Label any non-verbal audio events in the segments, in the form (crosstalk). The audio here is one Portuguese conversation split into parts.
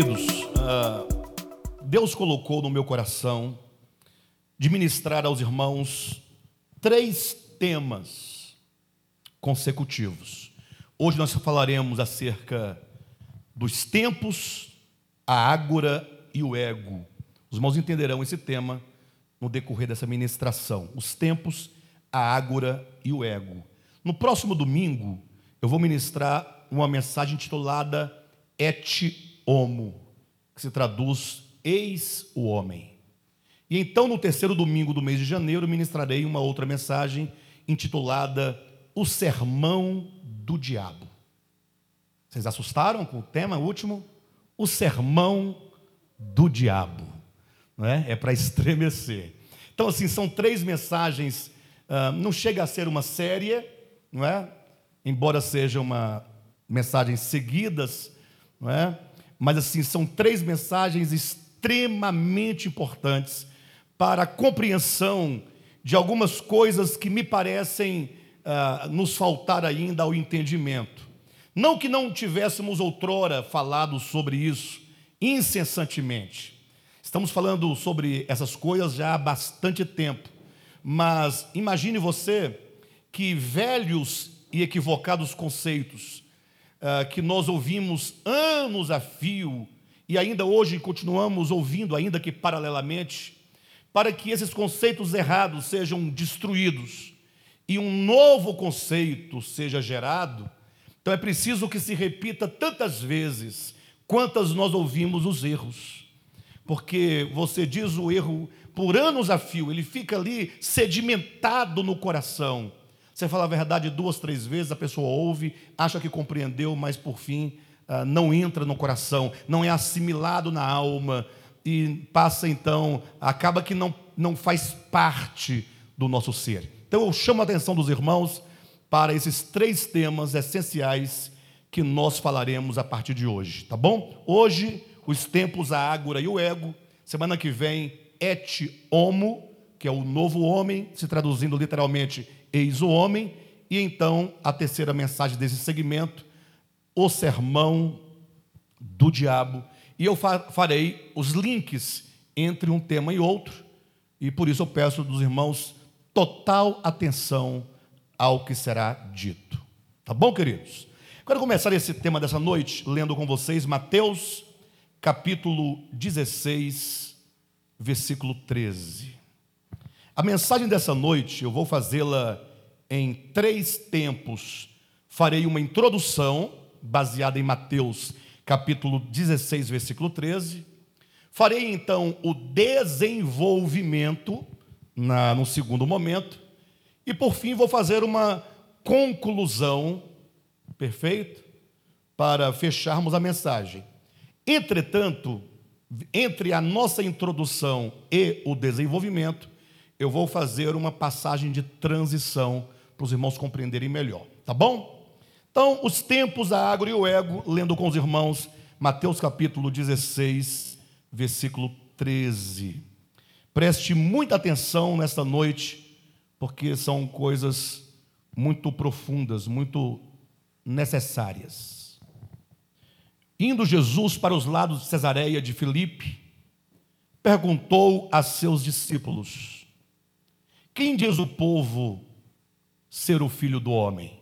Queridos, ah, Deus colocou no meu coração de ministrar aos irmãos três temas consecutivos. Hoje nós falaremos acerca dos tempos, a ágora e o ego. Os irmãos entenderão esse tema no decorrer dessa ministração. Os tempos, a ágora e o ego. No próximo domingo, eu vou ministrar uma mensagem intitulada Et homo, que se traduz eis o homem. E então, no terceiro domingo do mês de janeiro, ministrarei uma outra mensagem intitulada O Sermão do Diabo. Vocês assustaram com o tema último? O Sermão do Diabo. Não é é para (laughs) estremecer. Então, assim, são três mensagens, uh, não chega a ser uma série, não é? Embora seja uma mensagens seguidas, não é? Mas assim, são três mensagens extremamente importantes para a compreensão de algumas coisas que me parecem uh, nos faltar ainda ao entendimento. Não que não tivéssemos outrora falado sobre isso incessantemente. Estamos falando sobre essas coisas já há bastante tempo. Mas imagine você que velhos e equivocados conceitos uh, que nós ouvimos anos a fio e ainda hoje continuamos ouvindo, ainda que paralelamente, para que esses conceitos errados sejam destruídos e um novo conceito seja gerado, então é preciso que se repita tantas vezes quantas nós ouvimos os erros. Porque você diz o erro por anos a fio, ele fica ali sedimentado no coração. Você fala a verdade duas, três vezes, a pessoa ouve, acha que compreendeu, mas por fim ah, não entra no coração, não é assimilado na alma e passa então, acaba que não, não faz parte do nosso ser. Então eu chamo a atenção dos irmãos para esses três temas essenciais que nós falaremos a partir de hoje, tá bom? Hoje, os tempos, a ágora e o ego. Semana que vem, et homo, que é o novo homem, se traduzindo literalmente eis o homem, e então a terceira mensagem desse segmento, o sermão do diabo. E eu farei os links entre um tema e outro, e por isso eu peço dos irmãos total atenção ao que será dito. Tá bom, queridos? Quero começar esse tema dessa noite lendo com vocês Mateus, capítulo 16, versículo 13. A mensagem dessa noite eu vou fazê-la em três tempos. Farei uma introdução baseada em Mateus, capítulo 16, versículo 13. Farei então o desenvolvimento na, no segundo momento. E por fim vou fazer uma conclusão, perfeito? Para fecharmos a mensagem. Entretanto, entre a nossa introdução e o desenvolvimento, eu vou fazer uma passagem de transição para os irmãos compreenderem melhor, tá bom? Então, os tempos, a água e o ego, lendo com os irmãos, Mateus capítulo 16, versículo 13. Preste muita atenção nesta noite, porque são coisas muito profundas, muito necessárias. Indo Jesus para os lados de Cesareia de Filipe, perguntou a seus discípulos: quem diz o povo ser o filho do homem?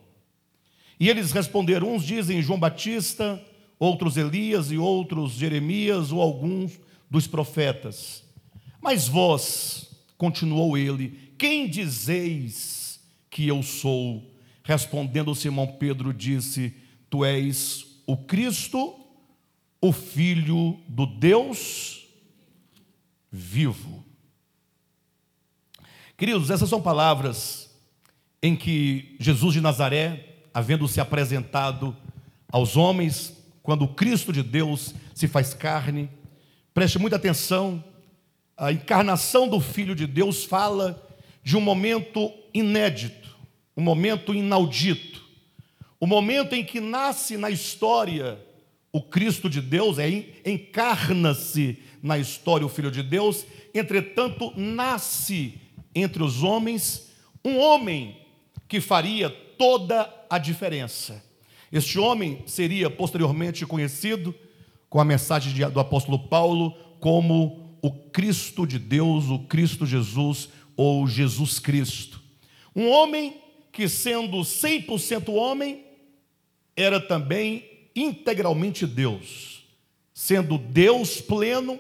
E eles responderam: uns dizem João Batista, outros Elias e outros Jeremias ou alguns dos profetas. Mas vós, continuou ele, quem dizeis que eu sou? Respondendo Simão Pedro, disse: Tu és o Cristo, o Filho do Deus vivo. Queridos, essas são palavras em que Jesus de Nazaré, havendo se apresentado aos homens, quando o Cristo de Deus se faz carne, preste muita atenção, a encarnação do Filho de Deus fala de um momento inédito, um momento inaudito, o momento em que nasce na história o Cristo de Deus, é, encarna-se na história o Filho de Deus, entretanto, nasce entre os homens um homem que faria toda a diferença. Este homem seria posteriormente conhecido com a mensagem do apóstolo Paulo como o Cristo de Deus, o Cristo Jesus ou Jesus Cristo. Um homem que, sendo 100% homem, era também integralmente Deus. Sendo Deus pleno,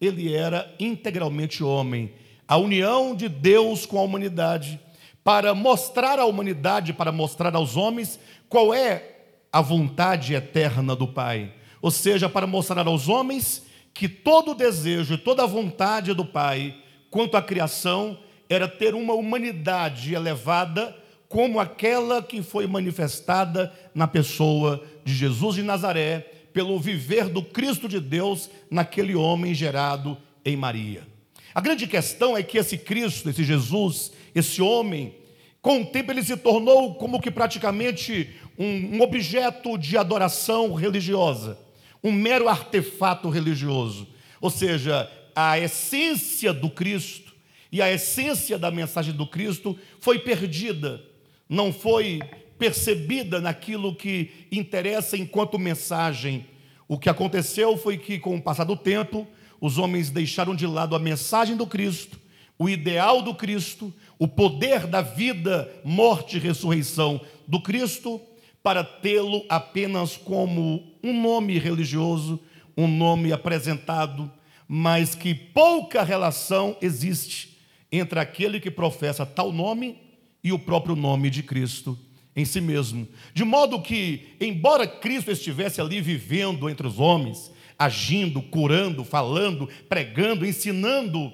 ele era integralmente homem. A união de Deus com a humanidade, para mostrar à humanidade, para mostrar aos homens qual é a vontade eterna do Pai. Ou seja, para mostrar aos homens que todo o desejo e toda a vontade do Pai quanto à criação era ter uma humanidade elevada como aquela que foi manifestada na pessoa de Jesus de Nazaré, pelo viver do Cristo de Deus naquele homem gerado em Maria. A grande questão é que esse Cristo, esse Jesus, esse homem, com o tempo ele se tornou como que praticamente um, um objeto de adoração religiosa, um mero artefato religioso. Ou seja, a essência do Cristo e a essência da mensagem do Cristo foi perdida, não foi percebida naquilo que interessa enquanto mensagem. O que aconteceu foi que, com o passar do tempo, os homens deixaram de lado a mensagem do Cristo, o ideal do Cristo, o poder da vida, morte e ressurreição do Cristo, para tê-lo apenas como um nome religioso, um nome apresentado, mas que pouca relação existe entre aquele que professa tal nome e o próprio nome de Cristo em si mesmo. De modo que, embora Cristo estivesse ali vivendo entre os homens, agindo, curando, falando, pregando, ensinando,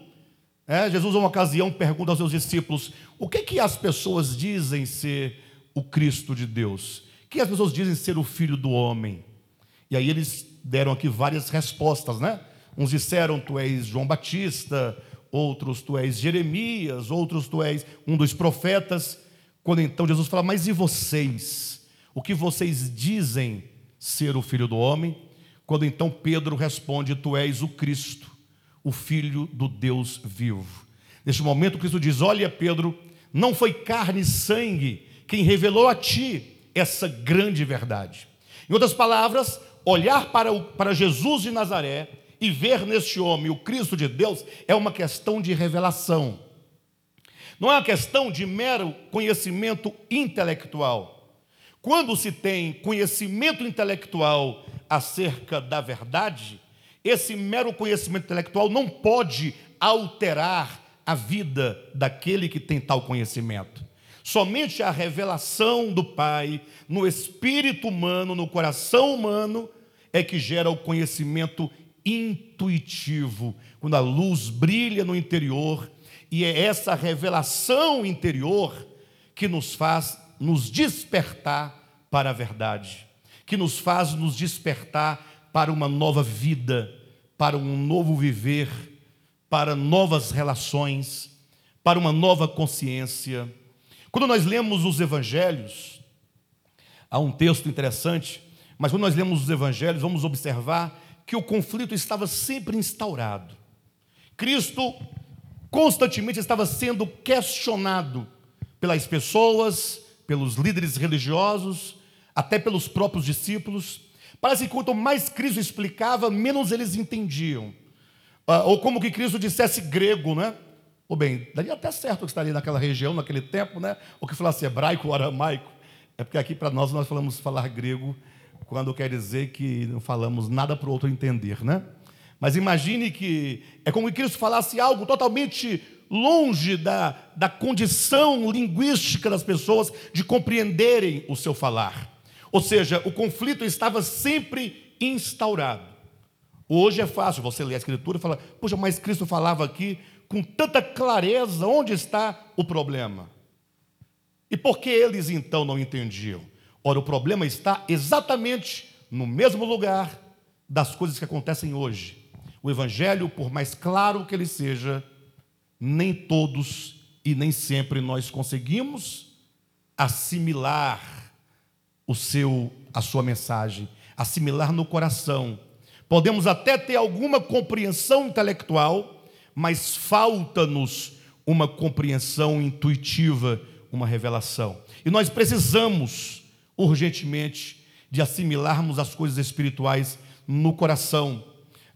é, Jesus, uma ocasião, pergunta aos seus discípulos: o que, que as pessoas dizem ser o Cristo de Deus? O que as pessoas dizem ser o Filho do Homem? E aí eles deram aqui várias respostas, né? Uns disseram: Tu és João Batista, outros tu és Jeremias, outros tu és um dos profetas. Quando então Jesus fala: Mas e vocês? O que vocês dizem ser o Filho do Homem? Quando então Pedro responde: Tu és o Cristo o Filho do Deus vivo. Neste momento, Cristo diz: Olha, Pedro, não foi carne e sangue quem revelou a ti essa grande verdade. Em outras palavras, olhar para, o, para Jesus de Nazaré e ver neste homem o Cristo de Deus é uma questão de revelação. Não é uma questão de mero conhecimento intelectual. Quando se tem conhecimento intelectual acerca da verdade, esse mero conhecimento intelectual não pode alterar a vida daquele que tem tal conhecimento. Somente a revelação do Pai no espírito humano, no coração humano, é que gera o conhecimento intuitivo, quando a luz brilha no interior, e é essa revelação interior que nos faz nos despertar para a verdade, que nos faz nos despertar para uma nova vida, para um novo viver, para novas relações, para uma nova consciência. Quando nós lemos os evangelhos, há um texto interessante, mas quando nós lemos os evangelhos, vamos observar que o conflito estava sempre instaurado. Cristo constantemente estava sendo questionado pelas pessoas, pelos líderes religiosos, até pelos próprios discípulos. Parece que quanto mais Cristo explicava, menos eles entendiam. Ah, ou como que Cristo dissesse grego, né? Ou bem, daria até certo que estaria naquela região, naquele tempo, né? Ou que falasse hebraico ou aramaico. É porque aqui para nós, nós falamos falar grego quando quer dizer que não falamos nada para o outro entender, né? Mas imagine que é como que Cristo falasse algo totalmente longe da, da condição linguística das pessoas de compreenderem o seu falar. Ou seja, o conflito estava sempre instaurado. Hoje é fácil você ler a Escritura e falar, poxa, mas Cristo falava aqui com tanta clareza, onde está o problema? E por que eles então não entendiam? Ora, o problema está exatamente no mesmo lugar das coisas que acontecem hoje. O Evangelho, por mais claro que ele seja, nem todos e nem sempre nós conseguimos assimilar o seu a sua mensagem, assimilar no coração. Podemos até ter alguma compreensão intelectual, mas falta-nos uma compreensão intuitiva, uma revelação. E nós precisamos urgentemente de assimilarmos as coisas espirituais no coração.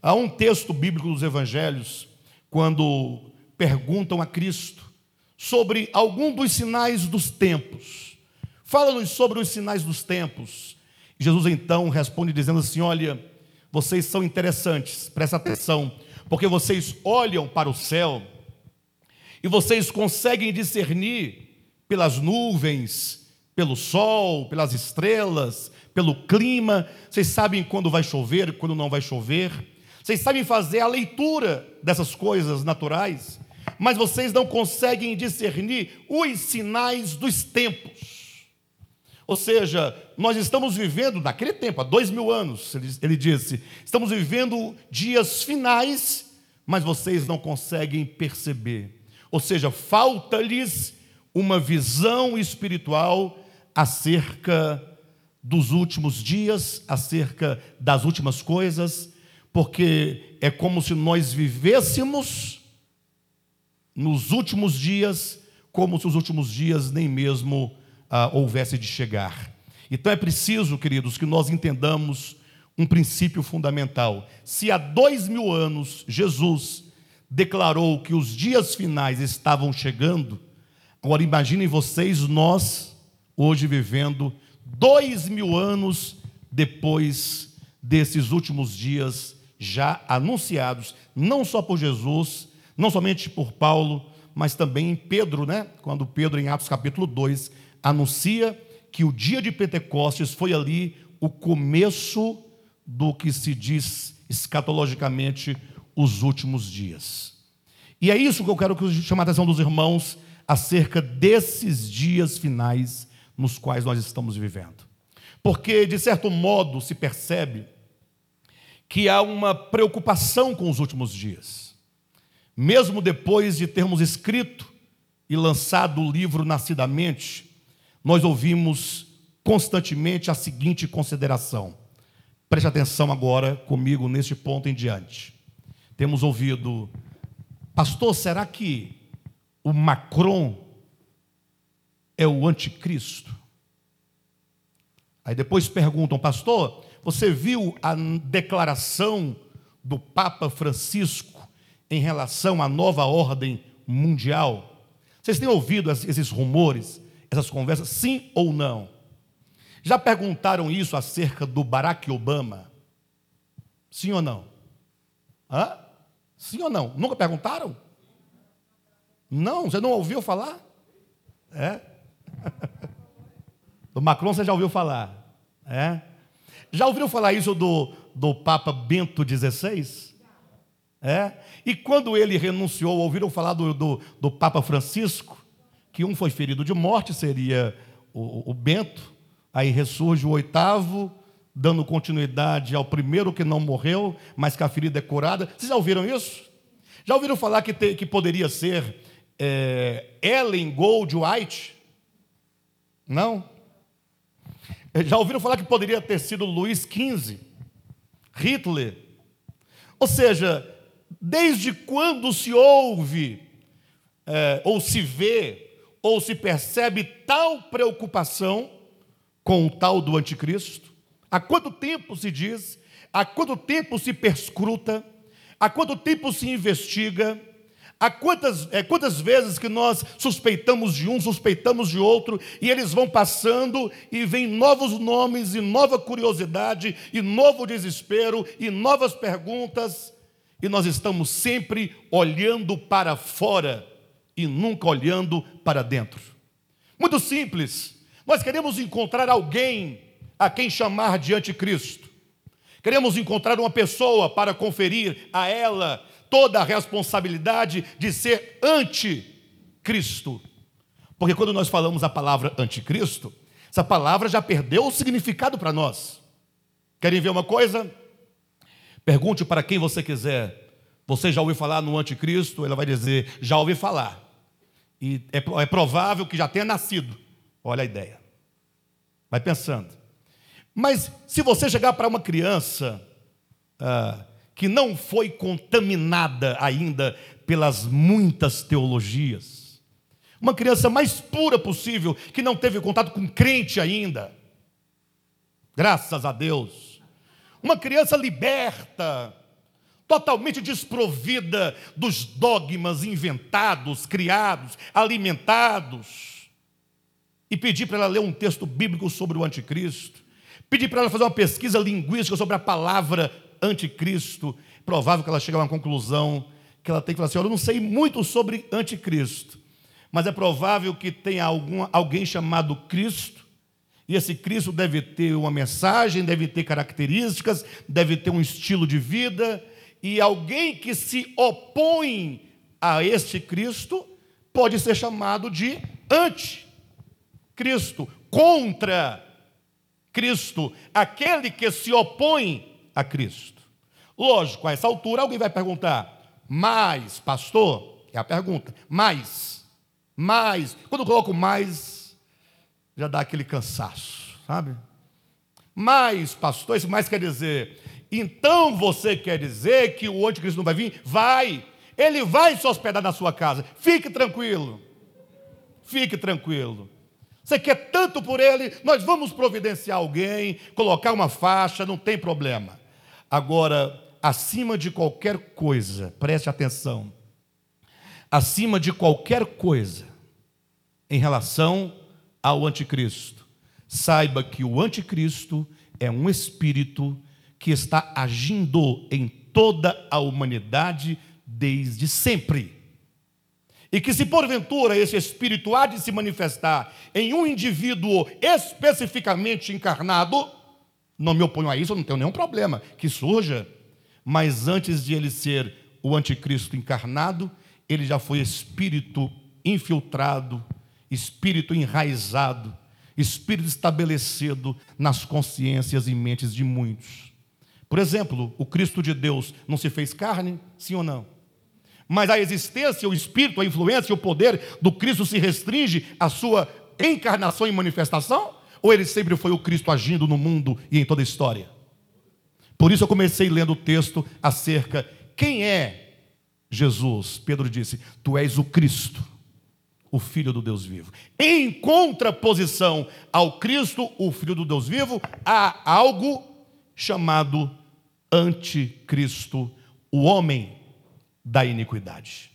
Há um texto bíblico dos evangelhos, quando perguntam a Cristo sobre algum dos sinais dos tempos. Fala-nos sobre os sinais dos tempos. Jesus então responde dizendo assim: Olha, vocês são interessantes, presta atenção, porque vocês olham para o céu e vocês conseguem discernir pelas nuvens, pelo sol, pelas estrelas, pelo clima, vocês sabem quando vai chover, quando não vai chover, vocês sabem fazer a leitura dessas coisas naturais, mas vocês não conseguem discernir os sinais dos tempos. Ou seja, nós estamos vivendo, naquele tempo, há dois mil anos, ele, ele disse, estamos vivendo dias finais, mas vocês não conseguem perceber. Ou seja, falta-lhes uma visão espiritual acerca dos últimos dias, acerca das últimas coisas, porque é como se nós vivêssemos nos últimos dias, como se os últimos dias nem mesmo ah, houvesse de chegar. Então é preciso, queridos, que nós entendamos um princípio fundamental. Se há dois mil anos Jesus declarou que os dias finais estavam chegando, agora imaginem vocês, nós, hoje vivendo dois mil anos depois desses últimos dias já anunciados, não só por Jesus, não somente por Paulo, mas também em Pedro, né? Quando Pedro, em Atos capítulo 2, anuncia que o dia de Pentecostes foi ali o começo do que se diz escatologicamente os últimos dias. E é isso que eu quero chamar a atenção dos irmãos acerca desses dias finais nos quais nós estamos vivendo. Porque, de certo modo, se percebe que há uma preocupação com os últimos dias. Mesmo depois de termos escrito e lançado o livro Nascidamente, nós ouvimos constantemente a seguinte consideração. Preste atenção agora comigo neste ponto em diante. Temos ouvido, pastor, será que o Macron é o anticristo? Aí depois perguntam, pastor, você viu a declaração do Papa Francisco em relação à nova ordem mundial? Vocês têm ouvido esses rumores? Essas conversas, sim ou não? Já perguntaram isso acerca do Barack Obama? Sim ou não? Hã? Sim ou não? Nunca perguntaram? Não, você não ouviu falar? É? (laughs) Do Macron você já ouviu falar? É? Já ouviram falar isso do, do Papa Bento XVI? É? E quando ele renunciou, ouviram falar do, do, do Papa Francisco? Que um foi ferido de morte, seria o, o Bento, aí ressurge o oitavo, dando continuidade ao primeiro que não morreu, mas que a ferida é curada. Vocês já ouviram isso? Já ouviram falar que, te, que poderia ser é, Ellen Gold White? Não? Já ouviram falar que poderia ter sido Luiz XV? Hitler? Ou seja, desde quando se ouve é, ou se vê ou se percebe tal preocupação com o tal do anticristo? Há quanto tempo se diz? Há quanto tempo se perscruta? Há quanto tempo se investiga? Há quantas, é, quantas vezes que nós suspeitamos de um, suspeitamos de outro, e eles vão passando e vem novos nomes, e nova curiosidade, e novo desespero, e novas perguntas, e nós estamos sempre olhando para fora e nunca olhando para dentro. Muito simples. Nós queremos encontrar alguém a quem chamar de anticristo. Queremos encontrar uma pessoa para conferir a ela toda a responsabilidade de ser anticristo. Porque quando nós falamos a palavra anticristo, essa palavra já perdeu o significado para nós. Querem ver uma coisa? Pergunte para quem você quiser. Você já ouviu falar no anticristo? Ela vai dizer: já ouvi falar. E é, é provável que já tenha nascido. Olha a ideia. Vai pensando. Mas se você chegar para uma criança ah, que não foi contaminada ainda pelas muitas teologias, uma criança mais pura possível, que não teve contato com crente ainda, graças a Deus, uma criança liberta, totalmente desprovida dos dogmas inventados, criados, alimentados, e pedir para ela ler um texto bíblico sobre o anticristo, pedir para ela fazer uma pesquisa linguística sobre a palavra anticristo, provável que ela chegue a uma conclusão que ela tem que falar assim: eu não sei muito sobre anticristo, mas é provável que tenha algum, alguém chamado Cristo, e esse Cristo deve ter uma mensagem, deve ter características, deve ter um estilo de vida, e alguém que se opõe a este Cristo pode ser chamado de anticristo, contra Cristo, aquele que se opõe a Cristo. Lógico, a essa altura alguém vai perguntar, mas, pastor, é a pergunta, mais, mais, quando eu coloco mais, já dá aquele cansaço, sabe? Mas, pastor, isso mais quer dizer, então você quer dizer que o anticristo não vai vir? Vai, ele vai se hospedar na sua casa, fique tranquilo, fique tranquilo. Você quer tanto por ele, nós vamos providenciar alguém, colocar uma faixa, não tem problema. Agora, acima de qualquer coisa, preste atenção, acima de qualquer coisa, em relação ao anticristo, saiba que o anticristo é um espírito que está agindo em toda a humanidade desde sempre. E que, se porventura esse espírito há de se manifestar em um indivíduo especificamente encarnado, não me oponho a isso, não tenho nenhum problema que surja, mas antes de ele ser o anticristo encarnado, ele já foi espírito infiltrado, espírito enraizado, espírito estabelecido nas consciências e mentes de muitos. Por exemplo, o Cristo de Deus não se fez carne, sim ou não? mas a existência, o espírito, a influência, o poder do Cristo se restringe à sua encarnação e manifestação? Ou ele sempre foi o Cristo agindo no mundo e em toda a história? Por isso eu comecei lendo o texto acerca quem é Jesus. Pedro disse: Tu és o Cristo, o Filho do Deus vivo. Em contraposição ao Cristo, o Filho do Deus vivo, há algo chamado anticristo, o homem da iniquidade.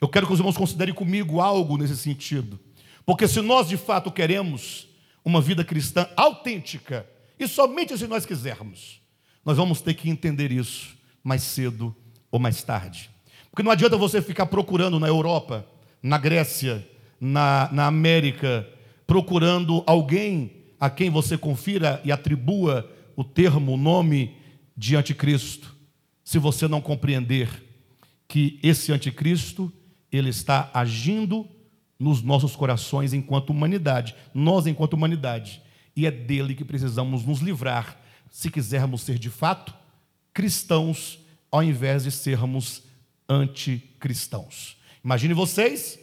Eu quero que os irmãos considerem comigo algo nesse sentido, porque se nós de fato queremos uma vida cristã autêntica, e somente se nós quisermos, nós vamos ter que entender isso mais cedo ou mais tarde. Porque não adianta você ficar procurando na Europa, na Grécia, na, na América, procurando alguém a quem você confira e atribua o termo, o nome de anticristo, se você não compreender que esse anticristo ele está agindo nos nossos corações enquanto humanidade, nós enquanto humanidade, e é dele que precisamos nos livrar se quisermos ser de fato cristãos, ao invés de sermos anticristãos. Imagine vocês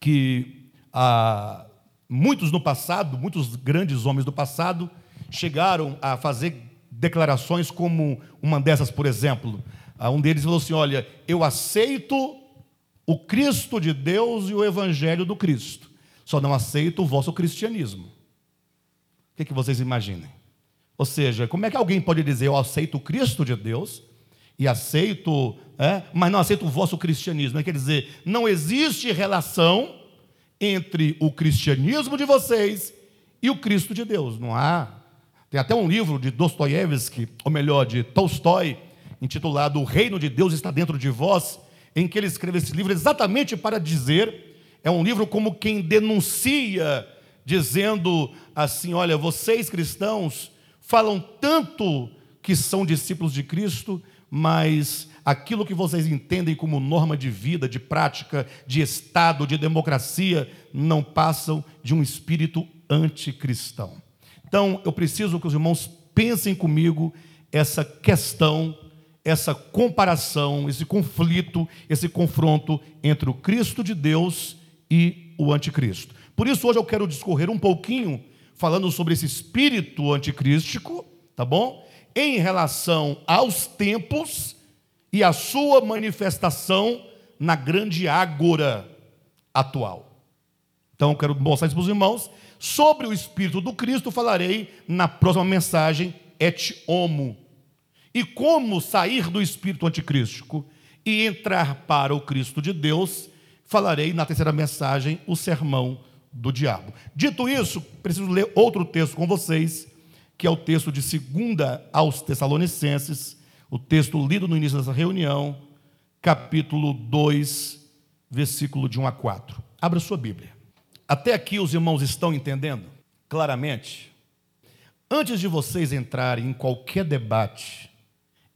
que ah, muitos no passado, muitos grandes homens do passado, chegaram a fazer declarações como uma dessas, por exemplo, um deles falou assim: Olha, eu aceito o Cristo de Deus e o Evangelho do Cristo, só não aceito o vosso cristianismo. O que, é que vocês imaginem? Ou seja, como é que alguém pode dizer eu aceito o Cristo de Deus e aceito, é, mas não aceito o vosso cristianismo? É, quer dizer, não existe relação entre o cristianismo de vocês e o Cristo de Deus. Não há. Tem até um livro de Dostoiévski, ou melhor, de Tolstói, intitulado O Reino de Deus está dentro de vós, em que ele escreve esse livro exatamente para dizer, é um livro como quem denuncia, dizendo assim: olha, vocês cristãos falam tanto que são discípulos de Cristo, mas aquilo que vocês entendem como norma de vida, de prática, de Estado, de democracia, não passam de um espírito anticristão. Então, eu preciso que os irmãos pensem comigo essa questão essa comparação, esse conflito, esse confronto entre o Cristo de Deus e o anticristo. Por isso, hoje eu quero discorrer um pouquinho falando sobre esse espírito anticrístico, tá bom? Em relação aos tempos e a sua manifestação na grande ágora atual. Então, eu quero mostrar isso para os irmãos. Sobre o espírito do Cristo, falarei na próxima mensagem et homo. E como sair do espírito anticrístico e entrar para o Cristo de Deus, falarei na terceira mensagem o sermão do diabo. Dito isso, preciso ler outro texto com vocês, que é o texto de 2 aos Tessalonicenses, o texto lido no início dessa reunião, capítulo 2, versículo de 1 a 4. Abra sua Bíblia. Até aqui os irmãos estão entendendo claramente? Antes de vocês entrarem em qualquer debate,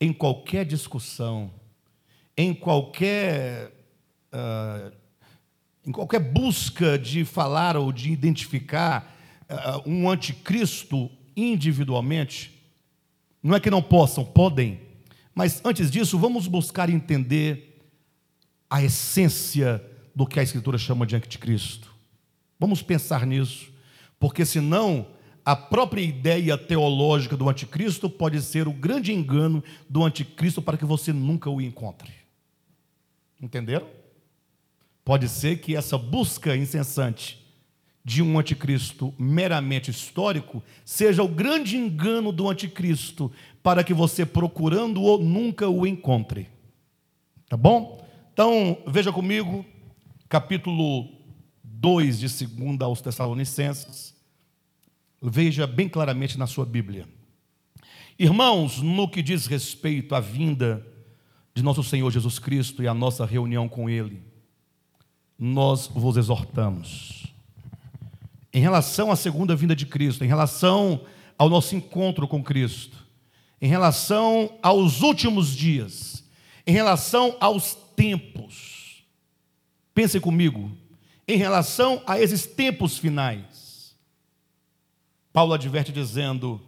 em qualquer discussão, em qualquer, uh, em qualquer busca de falar ou de identificar uh, um anticristo individualmente, não é que não possam, podem, mas antes disso, vamos buscar entender a essência do que a Escritura chama de anticristo. Vamos pensar nisso, porque senão a própria ideia teológica do anticristo pode ser o grande engano do anticristo para que você nunca o encontre. Entenderam? Pode ser que essa busca incessante de um anticristo meramente histórico seja o grande engano do anticristo para que você procurando-o nunca o encontre. Tá bom? Então, veja comigo, capítulo 2 de 2 aos Tessalonicenses. Veja bem claramente na sua Bíblia. Irmãos, no que diz respeito à vinda de nosso Senhor Jesus Cristo e à nossa reunião com Ele, nós vos exortamos. Em relação à segunda vinda de Cristo, em relação ao nosso encontro com Cristo, em relação aos últimos dias, em relação aos tempos, pense comigo, em relação a esses tempos finais, Paulo adverte dizendo: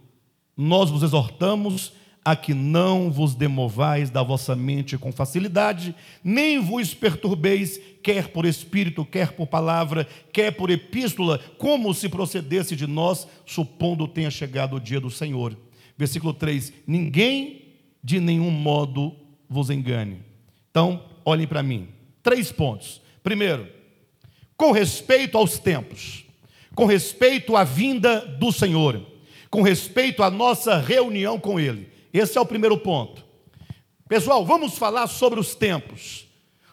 Nós vos exortamos a que não vos demovais da vossa mente com facilidade, nem vos perturbeis, quer por espírito, quer por palavra, quer por epístola, como se procedesse de nós, supondo tenha chegado o dia do Senhor. Versículo 3: Ninguém de nenhum modo vos engane. Então, olhem para mim. Três pontos. Primeiro, com respeito aos tempos com respeito à vinda do Senhor, com respeito à nossa reunião com Ele. Esse é o primeiro ponto. Pessoal, vamos falar sobre os tempos.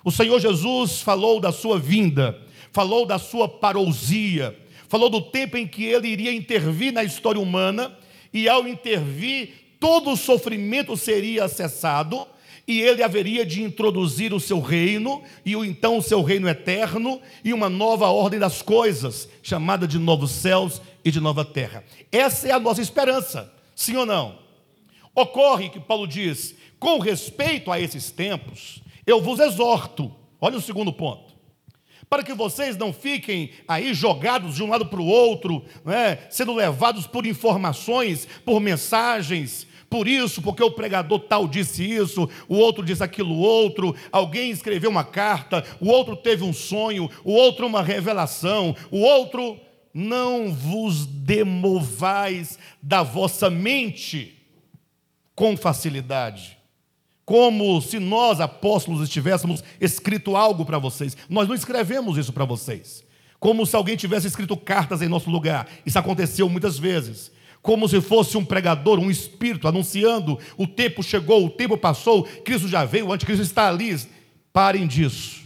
O Senhor Jesus falou da sua vinda, falou da sua parousia, falou do tempo em que ele iria intervir na história humana, e ao intervir, todo o sofrimento seria cessado, e ele haveria de introduzir o seu reino, e o então o seu reino eterno, e uma nova ordem das coisas, chamada de novos céus e de nova terra. Essa é a nossa esperança, sim ou não? Ocorre que Paulo diz, com respeito a esses tempos, eu vos exorto, olha o segundo ponto, para que vocês não fiquem aí jogados de um lado para o outro, né, sendo levados por informações, por mensagens, por isso, porque o pregador tal disse isso, o outro disse aquilo outro, alguém escreveu uma carta, o outro teve um sonho, o outro uma revelação, o outro não vos demovais da vossa mente com facilidade. Como se nós, apóstolos, estivéssemos escrito algo para vocês. Nós não escrevemos isso para vocês. Como se alguém tivesse escrito cartas em nosso lugar. Isso aconteceu muitas vezes como se fosse um pregador, um espírito, anunciando: o tempo chegou, o tempo passou, Cristo já veio, o anticristo está ali. Parem disso.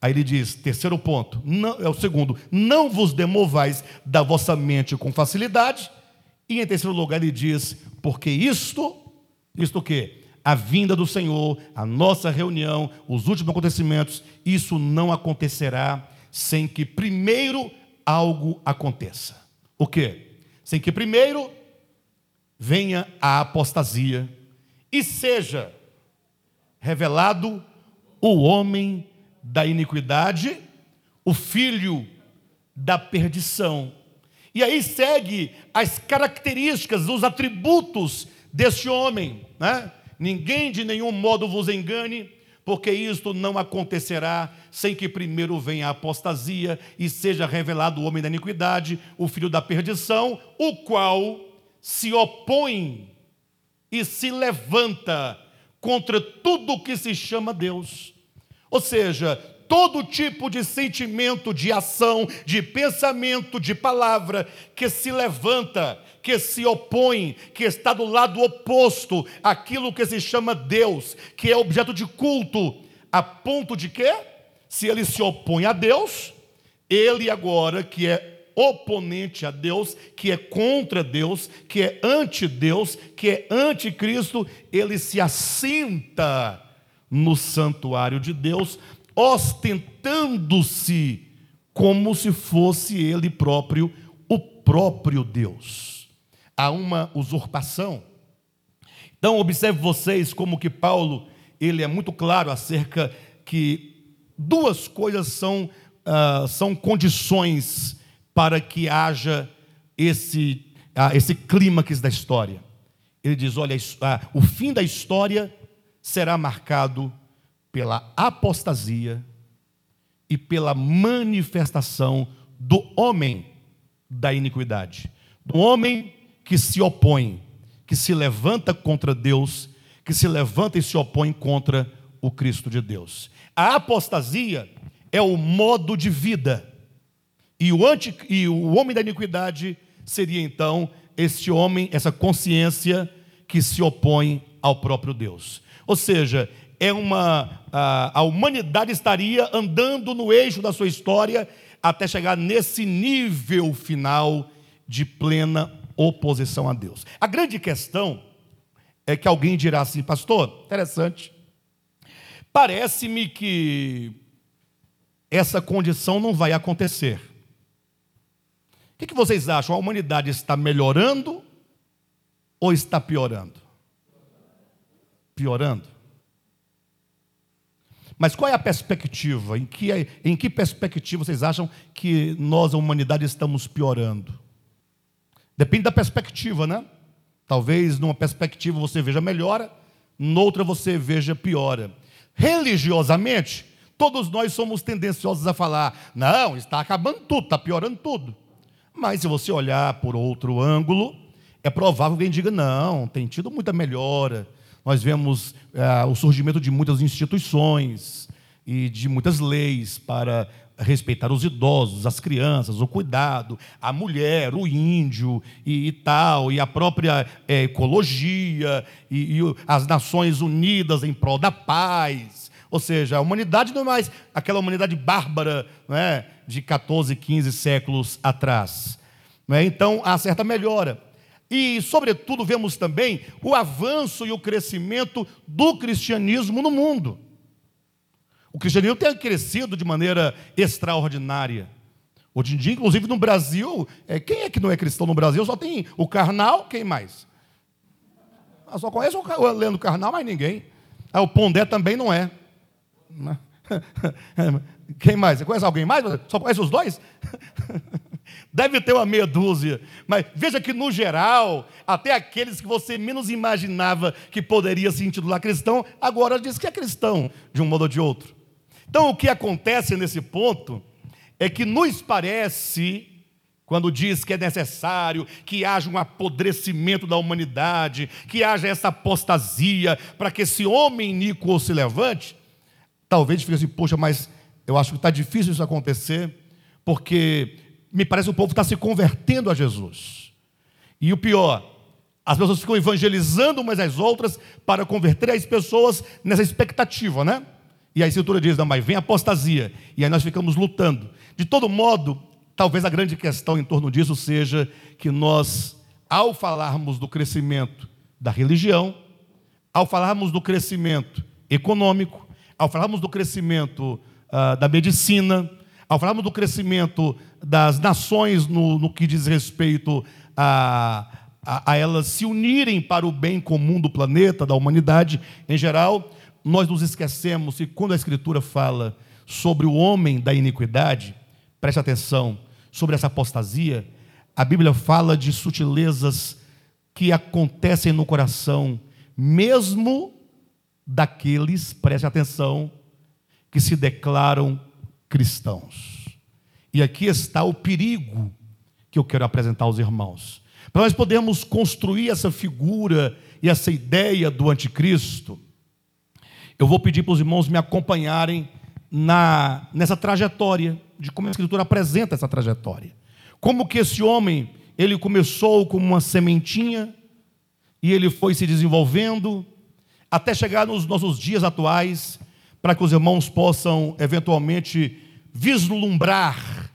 Aí ele diz, terceiro ponto, não, é o segundo, não vos demovais da vossa mente com facilidade. E em terceiro lugar ele diz, porque isto, isto o quê? A vinda do Senhor, a nossa reunião, os últimos acontecimentos, isso não acontecerá sem que primeiro algo aconteça. O quê? Sem que primeiro venha a apostasia e seja revelado o homem da iniquidade, o filho da perdição. E aí segue as características, os atributos deste homem, né? Ninguém de nenhum modo vos engane, porque isto não acontecerá sem que primeiro venha a apostasia e seja revelado o homem da iniquidade, o filho da perdição, o qual se opõe e se levanta contra tudo o que se chama Deus. Ou seja, todo tipo de sentimento, de ação, de pensamento, de palavra que se levanta, que se opõe, que está do lado oposto àquilo que se chama Deus, que é objeto de culto, a ponto de que, se ele se opõe a Deus, ele agora que é oponente a Deus, que é contra Deus, que é anti-Deus, que é anticristo, ele se assenta no santuário de Deus, ostentando-se como se fosse ele próprio o próprio Deus. Há uma usurpação. Então observe vocês como que Paulo ele é muito claro acerca que duas coisas são, uh, são condições para que haja esse, ah, esse clímax da história. Ele diz: olha, ah, o fim da história será marcado pela apostasia e pela manifestação do homem da iniquidade, do homem que se opõe, que se levanta contra Deus, que se levanta e se opõe contra o Cristo de Deus. A apostasia é o modo de vida e o, anti, e o homem da iniquidade seria então este homem, essa consciência que se opõe ao próprio Deus. Ou seja, é uma a, a humanidade estaria andando no eixo da sua história até chegar nesse nível final de plena oposição a Deus. A grande questão é que alguém dirá assim, pastor, interessante. Parece-me que essa condição não vai acontecer. O que vocês acham? A humanidade está melhorando ou está piorando? Piorando. Mas qual é a perspectiva? Em que, em que perspectiva vocês acham que nós, a humanidade, estamos piorando? Depende da perspectiva, né? Talvez numa perspectiva você veja melhora, noutra você veja piora. Religiosamente, todos nós somos tendenciosos a falar: não, está acabando tudo, está piorando tudo. Mas se você olhar por outro ângulo, é provável que alguém diga: não, tem tido muita melhora. Nós vemos é, o surgimento de muitas instituições e de muitas leis para respeitar os idosos, as crianças, o cuidado, a mulher, o índio e, e tal, e a própria é, ecologia, e, e as Nações Unidas em prol da paz. Ou seja, a humanidade não é mais aquela humanidade bárbara, não é? de 14, 15 séculos atrás. É? Então, há certa melhora. E, sobretudo, vemos também o avanço e o crescimento do cristianismo no mundo. O cristianismo tem crescido de maneira extraordinária. Hoje em dia, inclusive no Brasil, é, quem é que não é cristão no Brasil? Só tem o carnal, quem mais? Ah, só conheço o Leandro Carnal, mas ninguém. Ah, o Pondé também não é. (laughs) Quem mais? Você conhece alguém mais? Só conhece os dois? (laughs) Deve ter uma meia dúzia. Mas veja que, no geral, até aqueles que você menos imaginava que poderia se intitular cristão, agora diz que é cristão, de um modo ou de outro. Então, o que acontece nesse ponto é que nos parece, quando diz que é necessário que haja um apodrecimento da humanidade, que haja essa apostasia, para que esse homem iníquo se levante, talvez fique assim, poxa, mas eu acho que está difícil isso acontecer, porque me parece que o povo está se convertendo a Jesus. E o pior, as pessoas ficam evangelizando umas às outras para converter as pessoas nessa expectativa, né? E a Escritura diz, não, mas vem apostasia. E aí nós ficamos lutando. De todo modo, talvez a grande questão em torno disso seja que nós, ao falarmos do crescimento da religião, ao falarmos do crescimento econômico, ao falarmos do crescimento uh, da medicina, ao falarmos do crescimento das nações no, no que diz respeito a, a, a, elas se unirem para o bem comum do planeta, da humanidade em geral, nós nos esquecemos que quando a Escritura fala sobre o homem da iniquidade, preste atenção, sobre essa apostasia, a Bíblia fala de sutilezas que acontecem no coração, mesmo daqueles, preste atenção, que se declaram cristãos. E aqui está o perigo que eu quero apresentar aos irmãos. Para nós podermos construir essa figura e essa ideia do anticristo, eu vou pedir para os irmãos me acompanharem na, nessa trajetória, de como a Escritura apresenta essa trajetória. Como que esse homem, ele começou como uma sementinha, e ele foi se desenvolvendo, até chegar nos nossos dias atuais, para que os irmãos possam eventualmente vislumbrar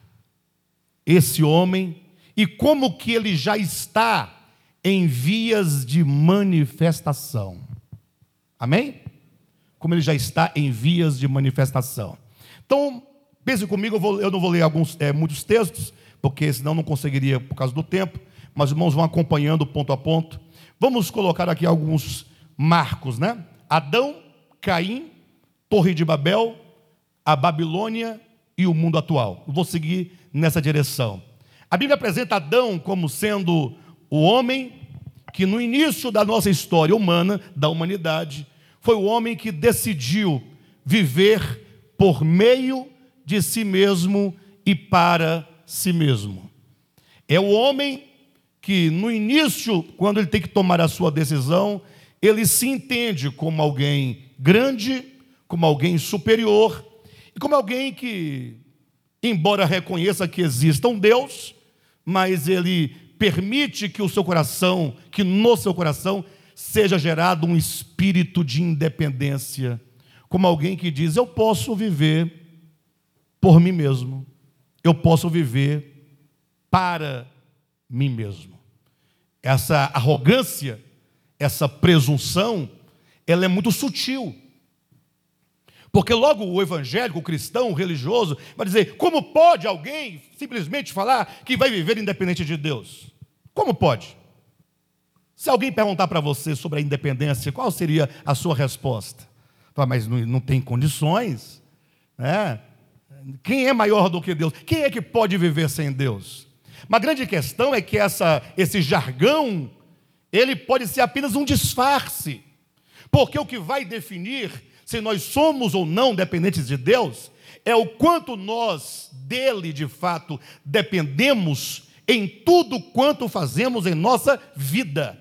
esse homem e como que ele já está em vias de manifestação. Amém? Como ele já está em vias de manifestação. Então, pense comigo, eu, vou, eu não vou ler alguns, é, muitos textos, porque senão não conseguiria por causa do tempo, mas os irmãos vão acompanhando ponto a ponto. Vamos colocar aqui alguns marcos, né? Adão, Caim, Torre de Babel, a Babilônia e o mundo atual. Vou seguir nessa direção. A Bíblia apresenta Adão como sendo o homem que no início da nossa história humana, da humanidade, foi o homem que decidiu viver por meio de si mesmo e para si mesmo. É o homem que no início, quando ele tem que tomar a sua decisão, ele se entende como alguém grande, como alguém superior, e como alguém que, embora reconheça que exista um Deus, mas ele permite que o seu coração, que no seu coração, seja gerado um espírito de independência, como alguém que diz: Eu posso viver por mim mesmo, eu posso viver para mim mesmo. Essa arrogância, essa presunção, ela é muito sutil. Porque logo o evangélico, o cristão, o religioso, vai dizer: como pode alguém simplesmente falar que vai viver independente de Deus? Como pode? Se alguém perguntar para você sobre a independência, qual seria a sua resposta? Fala, mas não, não tem condições. Né? Quem é maior do que Deus? Quem é que pode viver sem Deus? Uma grande questão é que essa, esse jargão, ele pode ser apenas um disfarce. Porque o que vai definir se nós somos ou não dependentes de Deus, é o quanto nós dele de fato dependemos em tudo quanto fazemos em nossa vida.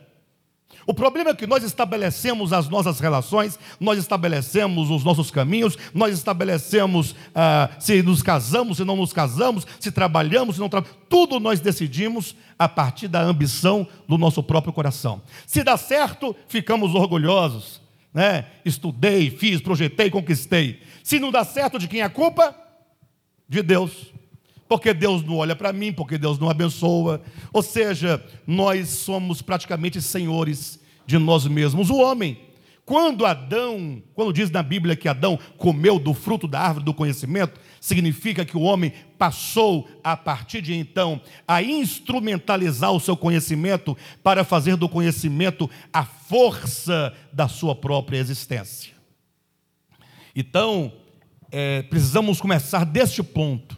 O problema é que nós estabelecemos as nossas relações, nós estabelecemos os nossos caminhos, nós estabelecemos ah, se nos casamos, se não nos casamos, se trabalhamos, se não trabalhamos, tudo nós decidimos a partir da ambição do nosso próprio coração. Se dá certo, ficamos orgulhosos né? Estudei, fiz, projetei, conquistei. Se não dá certo, de quem é a culpa? De Deus. Porque Deus não olha para mim, porque Deus não abençoa. Ou seja, nós somos praticamente senhores de nós mesmos. O homem quando Adão, quando diz na Bíblia que Adão comeu do fruto da árvore do conhecimento, significa que o homem passou, a partir de então, a instrumentalizar o seu conhecimento para fazer do conhecimento a força da sua própria existência. Então, é, precisamos começar deste ponto.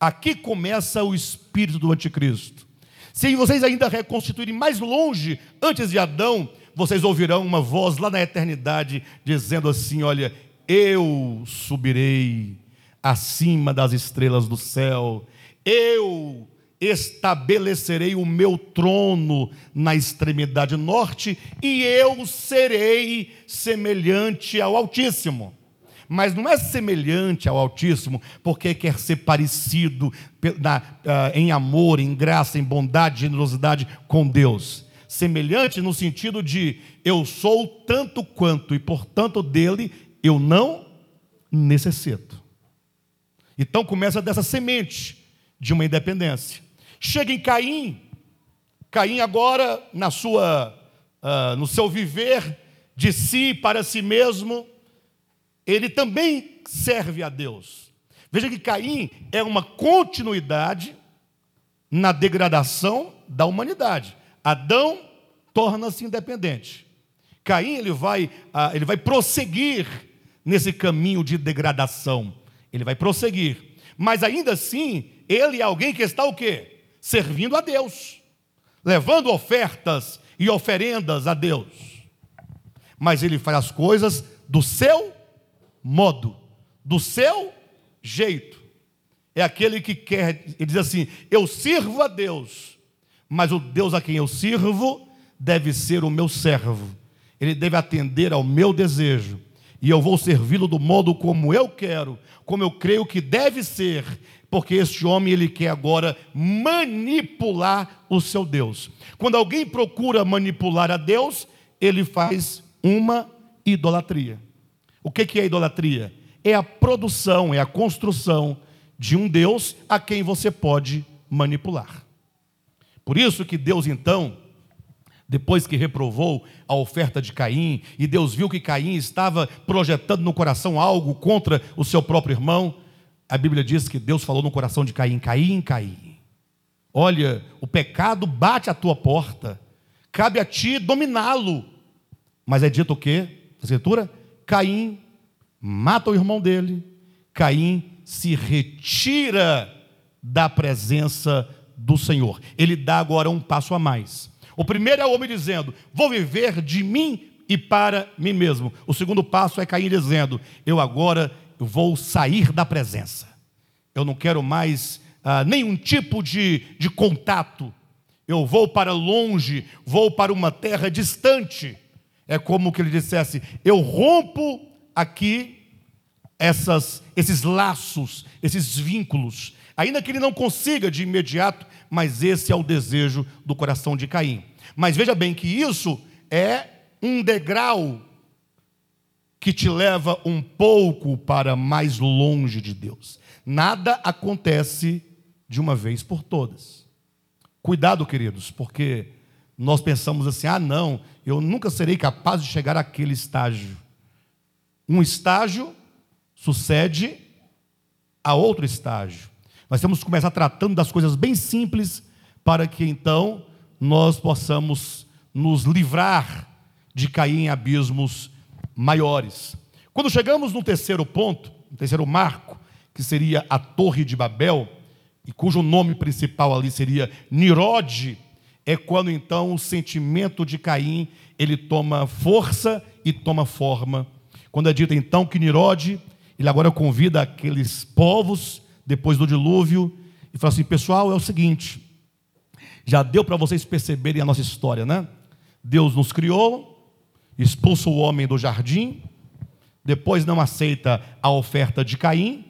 Aqui começa o espírito do anticristo. Se vocês ainda reconstituírem mais longe, antes de Adão, vocês ouvirão uma voz lá na eternidade dizendo assim: Olha, eu subirei acima das estrelas do céu, eu estabelecerei o meu trono na extremidade norte e eu serei semelhante ao Altíssimo. Mas não é semelhante ao Altíssimo porque quer ser parecido na, uh, em amor, em graça, em bondade, generosidade com Deus semelhante no sentido de eu sou tanto quanto e portanto dele eu não necessito. Então começa dessa semente de uma independência. Chega em Caim, Caim agora na sua uh, no seu viver de si para si mesmo, ele também serve a Deus. Veja que Caim é uma continuidade na degradação da humanidade. Adão torna-se independente. Caim ele vai, ah, ele vai prosseguir nesse caminho de degradação. Ele vai prosseguir. Mas ainda assim, ele é alguém que está o quê? Servindo a Deus. Levando ofertas e oferendas a Deus. Mas ele faz as coisas do seu modo, do seu jeito. É aquele que quer, ele diz assim: Eu sirvo a Deus, mas o Deus a quem eu sirvo deve ser o meu servo, ele deve atender ao meu desejo, e eu vou servi-lo do modo como eu quero, como eu creio que deve ser, porque este homem ele quer agora manipular o seu Deus. Quando alguém procura manipular a Deus, ele faz uma idolatria. O que é idolatria? É a produção, é a construção de um Deus a quem você pode manipular. Por isso que Deus então, depois que reprovou a oferta de Caim, e Deus viu que Caim estava projetando no coração algo contra o seu próprio irmão, a Bíblia diz que Deus falou no coração de Caim: Caim, Caim, olha, o pecado bate à tua porta, cabe a ti dominá-lo. Mas é dito o quê? A escritura? Caim mata o irmão dele, Caim se retira da presença do Senhor. Ele dá agora um passo a mais. O primeiro é o homem dizendo: Vou viver de mim e para mim mesmo. O segundo passo é Caim dizendo: Eu agora vou sair da presença. Eu não quero mais ah, nenhum tipo de, de contato. Eu vou para longe, vou para uma terra distante. É como que ele dissesse: Eu rompo aqui essas, esses laços, esses vínculos, ainda que ele não consiga de imediato, mas esse é o desejo do coração de Caim. Mas veja bem que isso é um degrau que te leva um pouco para mais longe de Deus. Nada acontece de uma vez por todas. Cuidado, queridos, porque nós pensamos assim: ah, não, eu nunca serei capaz de chegar àquele estágio. Um estágio sucede a outro estágio. Nós temos que começar tratando das coisas bem simples para que então nós possamos nos livrar de cair em abismos maiores. Quando chegamos no terceiro ponto, no terceiro marco, que seria a Torre de Babel, e cujo nome principal ali seria Nirode, é quando então o sentimento de Caim ele toma força e toma forma. Quando é dito então que Nirode ele agora convida aqueles povos, depois do dilúvio, e fala assim: pessoal, é o seguinte, já deu para vocês perceberem a nossa história, né? Deus nos criou, expulsa o homem do jardim, depois não aceita a oferta de Caim,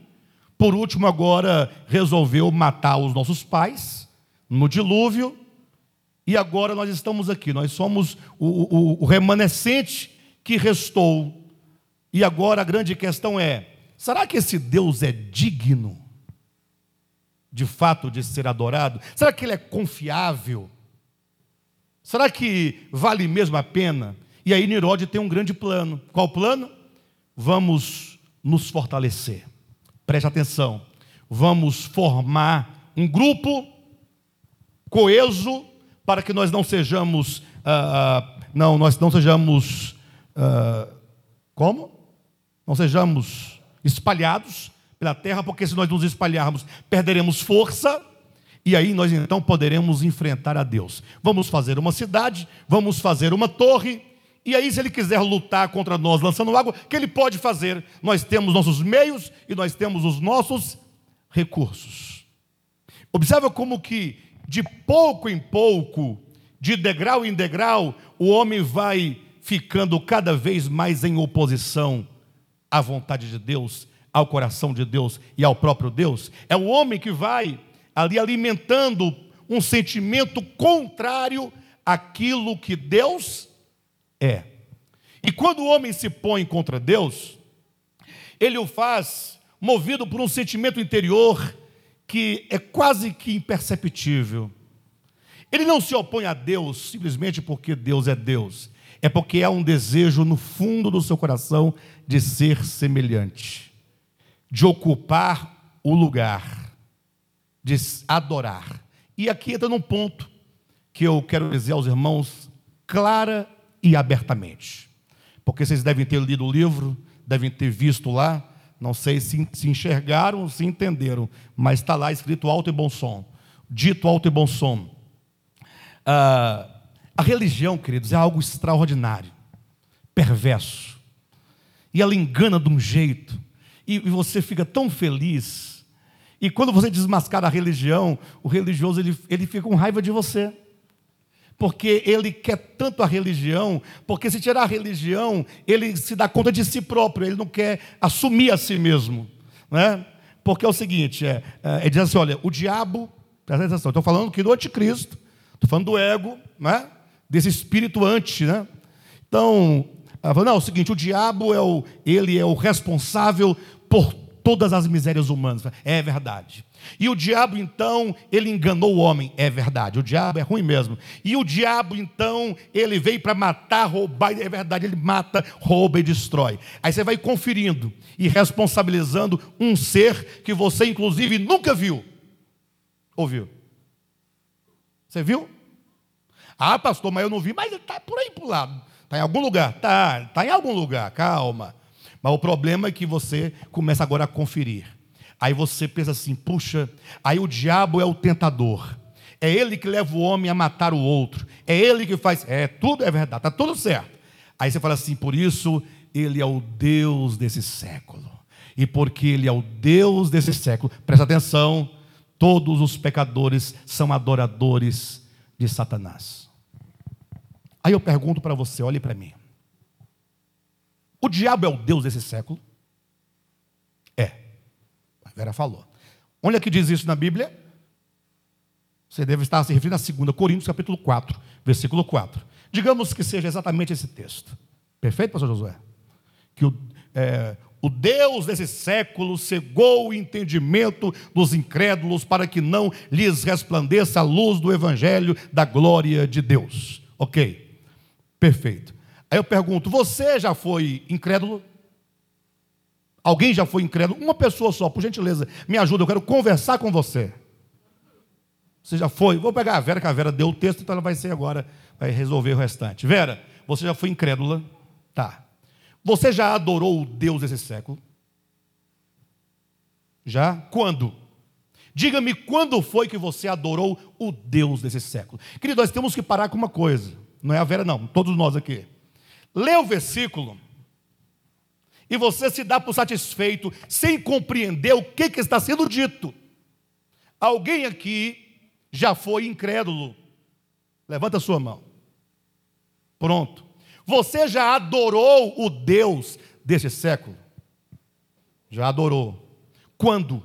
por último, agora resolveu matar os nossos pais no dilúvio, e agora nós estamos aqui, nós somos o, o, o remanescente que restou. E agora a grande questão é: Será que esse Deus é digno, de fato, de ser adorado? Será que ele é confiável? Será que vale mesmo a pena? E aí Nirode tem um grande plano. Qual plano? Vamos nos fortalecer. Preste atenção. Vamos formar um grupo coeso para que nós não sejamos, uh, não, nós não sejamos, uh, como? Não sejamos espalhados pela terra, porque se nós nos espalharmos, perderemos força. E aí nós então poderemos enfrentar a Deus. Vamos fazer uma cidade, vamos fazer uma torre, e aí, se ele quiser lutar contra nós lançando água, que ele pode fazer? Nós temos nossos meios e nós temos os nossos recursos. Observa como que de pouco em pouco, de degrau em degrau, o homem vai ficando cada vez mais em oposição à vontade de Deus, ao coração de Deus e ao próprio Deus. É o homem que vai ali alimentando um sentimento contrário àquilo que Deus é. E quando o homem se põe contra Deus, ele o faz movido por um sentimento interior que é quase que imperceptível. Ele não se opõe a Deus simplesmente porque Deus é Deus é porque há um desejo no fundo do seu coração de ser semelhante, de ocupar o lugar, de adorar. E aqui entra num ponto que eu quero dizer aos irmãos clara e abertamente. Porque vocês devem ter lido o livro, devem ter visto lá, não sei se, se enxergaram se entenderam, mas está lá escrito alto e bom som. Dito alto e bom som. Ah, a religião, queridos, é algo extraordinário, perverso. E ela engana de um jeito, e, você fica tão feliz. E quando você desmascara a religião, o religioso ele, ele fica com raiva de você. porque ele quer tanto a religião, porque se tirar a religião, ele se dá conta de si próprio, ele não quer assumir a si mesmo. Né? Porque é o seguinte: é, é, ele diz assim: olha, o diabo, presta atenção, estou falando aqui do anticristo, estou falando do ego, né? desse espírito anti, né? Então, não, é o seguinte, o diabo é o, ele é o responsável por todas as misérias humanas. É verdade. E o diabo, então, ele enganou o homem. É verdade. O diabo é ruim mesmo. E o diabo, então, ele veio para matar, roubar. É verdade. Ele mata, rouba e destrói. Aí você vai conferindo e responsabilizando um ser que você, inclusive, nunca viu. Ouviu? Você viu? Ah, pastor, mas eu não vi. Mas está por aí para o lado. Está em algum lugar? Está. Está em algum lugar. Calma. Mas o problema é que você começa agora a conferir. Aí você pensa assim: puxa, aí o diabo é o tentador. É ele que leva o homem a matar o outro. É ele que faz. É, tudo é verdade, está tudo certo. Aí você fala assim: por isso ele é o Deus desse século. E porque ele é o Deus desse século, presta atenção: todos os pecadores são adoradores de Satanás. Aí eu pergunto para você: olhe para mim. O diabo é o Deus desse século? É. A Vera falou. É que diz isso na Bíblia? Você deve estar se referindo a 2 Coríntios, capítulo 4, versículo 4. Digamos que seja exatamente esse texto. Perfeito, pastor Josué? Que o, é, o Deus desse século cegou o entendimento dos incrédulos para que não lhes resplandeça a luz do evangelho da glória de Deus. Ok, perfeito. Aí eu pergunto: você já foi incrédulo? Alguém já foi incrédulo? Uma pessoa só, por gentileza, me ajuda, eu quero conversar com você. Você já foi? Vou pegar a Vera, que a Vera deu o texto, então ela vai ser agora, vai resolver o restante. Vera, você já foi incrédula? Tá. Você já adorou o Deus desse século? Já? Quando? Diga-me quando foi que você adorou o Deus desse século. Querido, nós temos que parar com uma coisa. Não é a Vera, não, todos nós aqui. Lê o versículo e você se dá por satisfeito sem compreender o que, que está sendo dito. Alguém aqui já foi incrédulo. Levanta a sua mão. Pronto. Você já adorou o Deus desse século? Já adorou. Quando?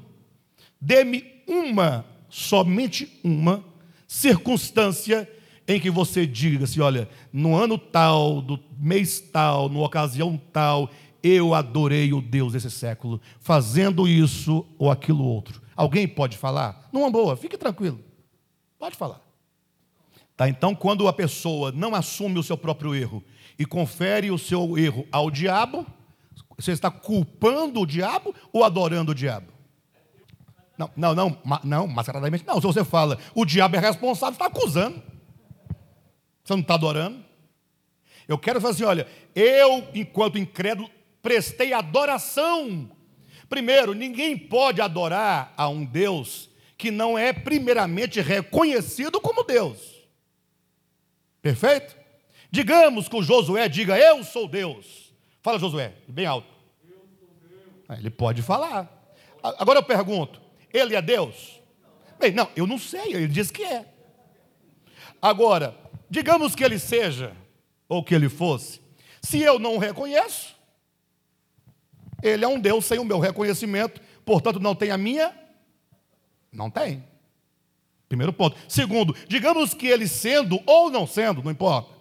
Dê-me uma, somente uma, circunstância em que você diga assim: olha, no ano tal, do mês tal, numa ocasião tal, eu adorei o Deus desse século, fazendo isso ou aquilo outro. Alguém pode falar? Numa boa, fique tranquilo. Pode falar. Tá, então, quando a pessoa não assume o seu próprio erro e confere o seu erro ao diabo, você está culpando o diabo ou adorando o diabo? Não, não, não, não, mascaradamente não. Se você fala, o diabo é responsável, está acusando. Você não está adorando? Eu quero assim: olha, eu, enquanto incrédulo, prestei adoração. Primeiro, ninguém pode adorar a um Deus que não é primeiramente reconhecido como Deus. Perfeito? Digamos que o Josué diga: Eu sou Deus. Fala, Josué, bem alto. Ah, ele pode falar. Agora eu pergunto: Ele é Deus? Bem, não, eu não sei, ele diz que é. Agora, Digamos que ele seja, ou que ele fosse. Se eu não o reconheço, ele é um Deus sem o meu reconhecimento, portanto não tem a minha? Não tem. Primeiro ponto. Segundo, digamos que ele sendo ou não sendo, não importa,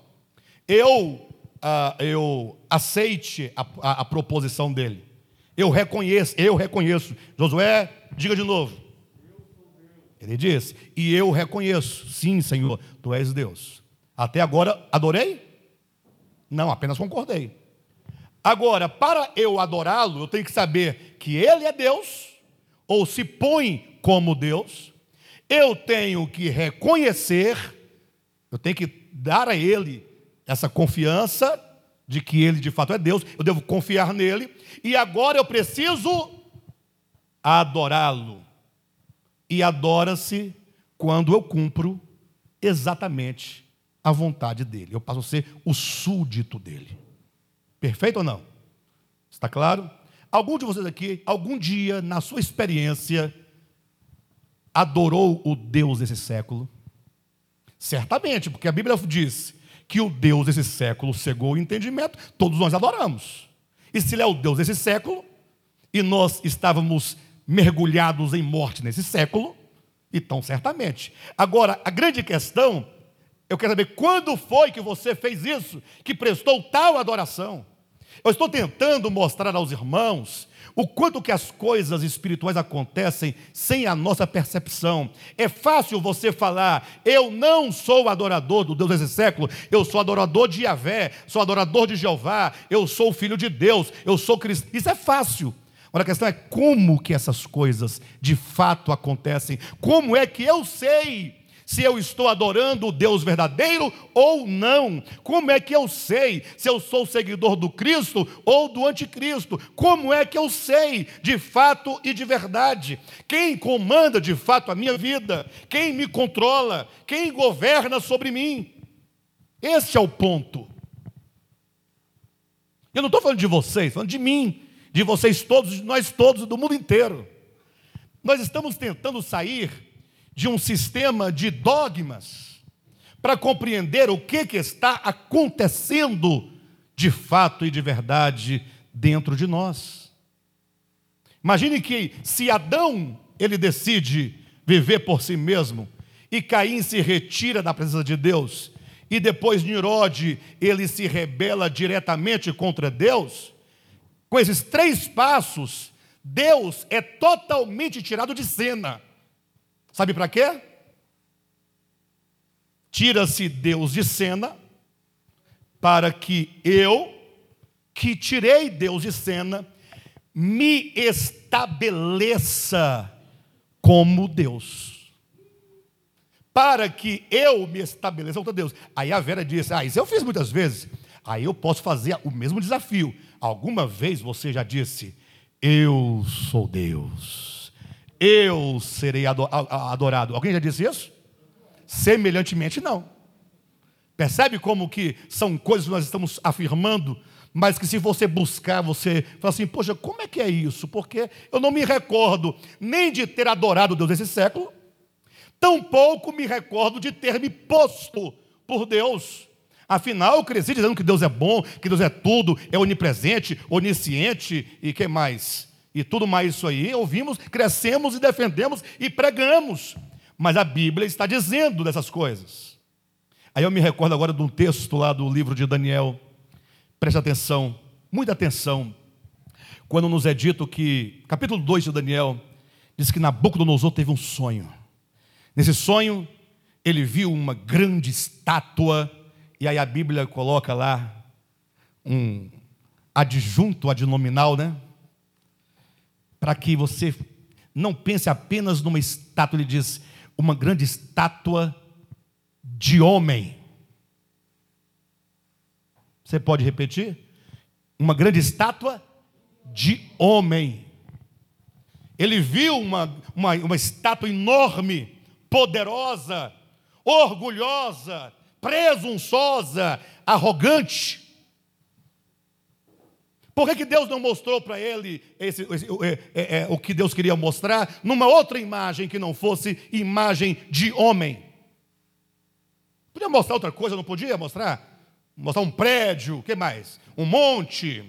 eu, uh, eu aceite a, a, a proposição dele. Eu reconheço, eu reconheço. Josué, diga de novo. Ele disse, e eu reconheço, sim, Senhor, tu és Deus. Até agora, adorei? Não, apenas concordei. Agora, para eu adorá-lo, eu tenho que saber que ele é Deus, ou se põe como Deus. Eu tenho que reconhecer, eu tenho que dar a ele essa confiança de que ele de fato é Deus, eu devo confiar nele, e agora eu preciso adorá-lo. E adora-se quando eu cumpro exatamente a vontade dele. Eu passo a ser o súdito dele. Perfeito ou não? Está claro? Algum de vocês aqui, algum dia, na sua experiência, adorou o Deus desse século? Certamente, porque a Bíblia diz que o Deus desse século cegou o entendimento, todos nós adoramos. E se ele é o Deus desse século, e nós estávamos mergulhados em morte nesse século, então certamente. Agora, a grande questão, eu quero saber quando foi que você fez isso, que prestou tal adoração. Eu estou tentando mostrar aos irmãos o quanto que as coisas espirituais acontecem sem a nossa percepção. É fácil você falar, eu não sou adorador do Deus desse século, eu sou adorador de Yahvé, sou adorador de Jeová, eu sou filho de Deus, eu sou cristão. Isso é fácil. Agora a questão é como que essas coisas de fato acontecem. Como é que eu sei se eu estou adorando o Deus verdadeiro ou não. Como é que eu sei se eu sou seguidor do Cristo ou do anticristo? Como é que eu sei de fato e de verdade? Quem comanda de fato a minha vida? Quem me controla? Quem governa sobre mim? Esse é o ponto. Eu não estou falando de vocês, falando de mim, de vocês todos, de nós todos, do mundo inteiro. Nós estamos tentando sair de um sistema de dogmas para compreender o que, que está acontecendo de fato e de verdade dentro de nós. Imagine que se Adão ele decide viver por si mesmo e Caim se retira da presença de Deus e depois Nirode ele se rebela diretamente contra Deus, com esses três passos, Deus é totalmente tirado de cena. Sabe para quê? Tira-se Deus de cena para que eu, que tirei Deus de cena, me estabeleça como Deus. Para que eu me estabeleça como Deus. Aí a Vera disse: Ah, isso eu fiz muitas vezes. Aí eu posso fazer o mesmo desafio. Alguma vez você já disse: Eu sou Deus eu serei adorado. Alguém já disse isso? Semelhantemente, não. Percebe como que são coisas que nós estamos afirmando, mas que se você buscar, você fala assim, poxa, como é que é isso? Porque eu não me recordo nem de ter adorado Deus esse século, tampouco me recordo de ter me posto por Deus. Afinal, eu cresci dizendo que Deus é bom, que Deus é tudo, é onipresente, onisciente e que mais? E tudo mais isso aí, ouvimos, crescemos e defendemos e pregamos. Mas a Bíblia está dizendo dessas coisas. Aí eu me recordo agora de um texto lá do livro de Daniel. Preste atenção, muita atenção. Quando nos é dito que, capítulo 2 de Daniel, diz que Nabucodonosor teve um sonho. Nesse sonho, ele viu uma grande estátua, e aí a Bíblia coloca lá um adjunto adnominal, né? Para que você não pense apenas numa estátua, ele diz, uma grande estátua de homem. Você pode repetir? Uma grande estátua de homem. Ele viu uma, uma, uma estátua enorme, poderosa, orgulhosa, presunçosa, arrogante. Por que, que Deus não mostrou para ele esse, esse, é, é, é, o que Deus queria mostrar numa outra imagem que não fosse imagem de homem? Podia mostrar outra coisa, não podia mostrar? Mostrar um prédio, o que mais? Um monte,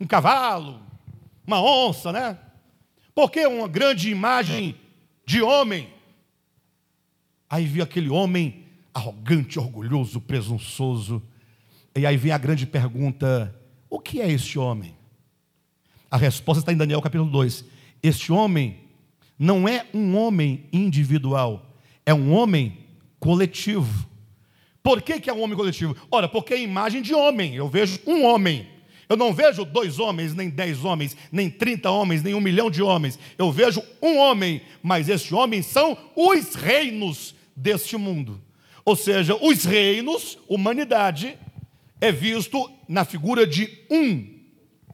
um cavalo, uma onça, né? Por que uma grande imagem de homem? Aí viu aquele homem arrogante, orgulhoso, presunçoso. E aí vem a grande pergunta: o que é este homem? A resposta está em Daniel capítulo 2. Este homem não é um homem individual, é um homem coletivo. Por que, que é um homem coletivo? Ora, porque é imagem de homem. Eu vejo um homem. Eu não vejo dois homens, nem dez homens, nem trinta homens, nem um milhão de homens. Eu vejo um homem, mas este homem são os reinos deste mundo. Ou seja, os reinos, humanidade, é visto na figura de um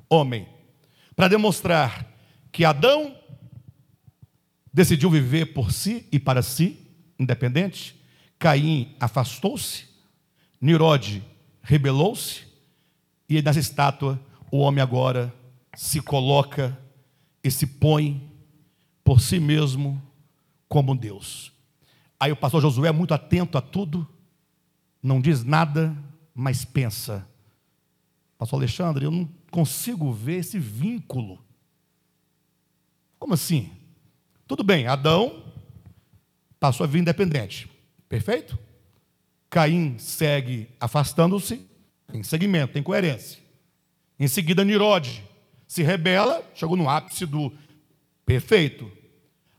homem, para demonstrar que Adão decidiu viver por si e para si, independente, Caim afastou-se, Nirode rebelou-se, e nessa estátua o homem agora se coloca e se põe por si mesmo como Deus. Aí o pastor Josué é muito atento a tudo, não diz nada, mas pensa. Pastor Alexandre, eu não consigo ver esse vínculo. Como assim? Tudo bem, Adão passou a vida independente. Perfeito? Caim segue afastando-se, tem segmento, tem coerência. Em seguida, Nirode se rebela, chegou no ápice do perfeito.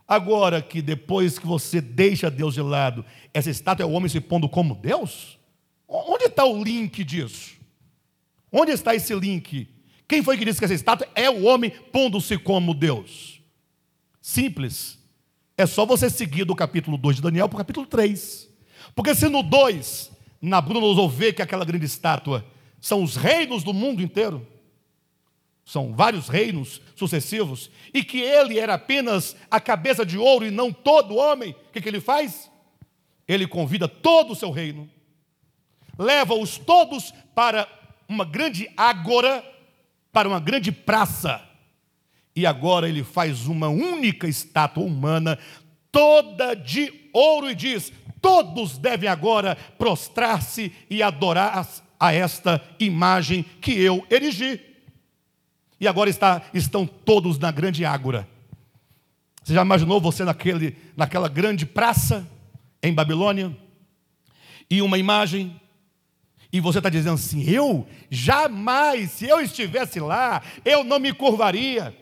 Agora que depois que você deixa Deus de lado, essa estátua é o homem se pondo como Deus? Onde está o link disso? Onde está esse link? Quem foi que disse que essa estátua é o homem pondo-se como Deus? Simples. É só você seguir do capítulo 2 de Daniel para o capítulo 3. Porque se no 2, Nabucodonosor vê que aquela grande estátua são os reinos do mundo inteiro, são vários reinos sucessivos, e que ele era apenas a cabeça de ouro e não todo homem, o que, que ele faz? Ele convida todo o seu reino, leva-os todos para uma grande ágora, para uma grande praça, e agora ele faz uma única estátua humana, toda de ouro, e diz: todos devem agora prostrar-se e adorar a esta imagem que eu erigi. E agora está, estão todos na grande ágora. Você já imaginou você naquele, naquela grande praça em Babilônia? E uma imagem, e você está dizendo assim: eu jamais, se eu estivesse lá, eu não me curvaria.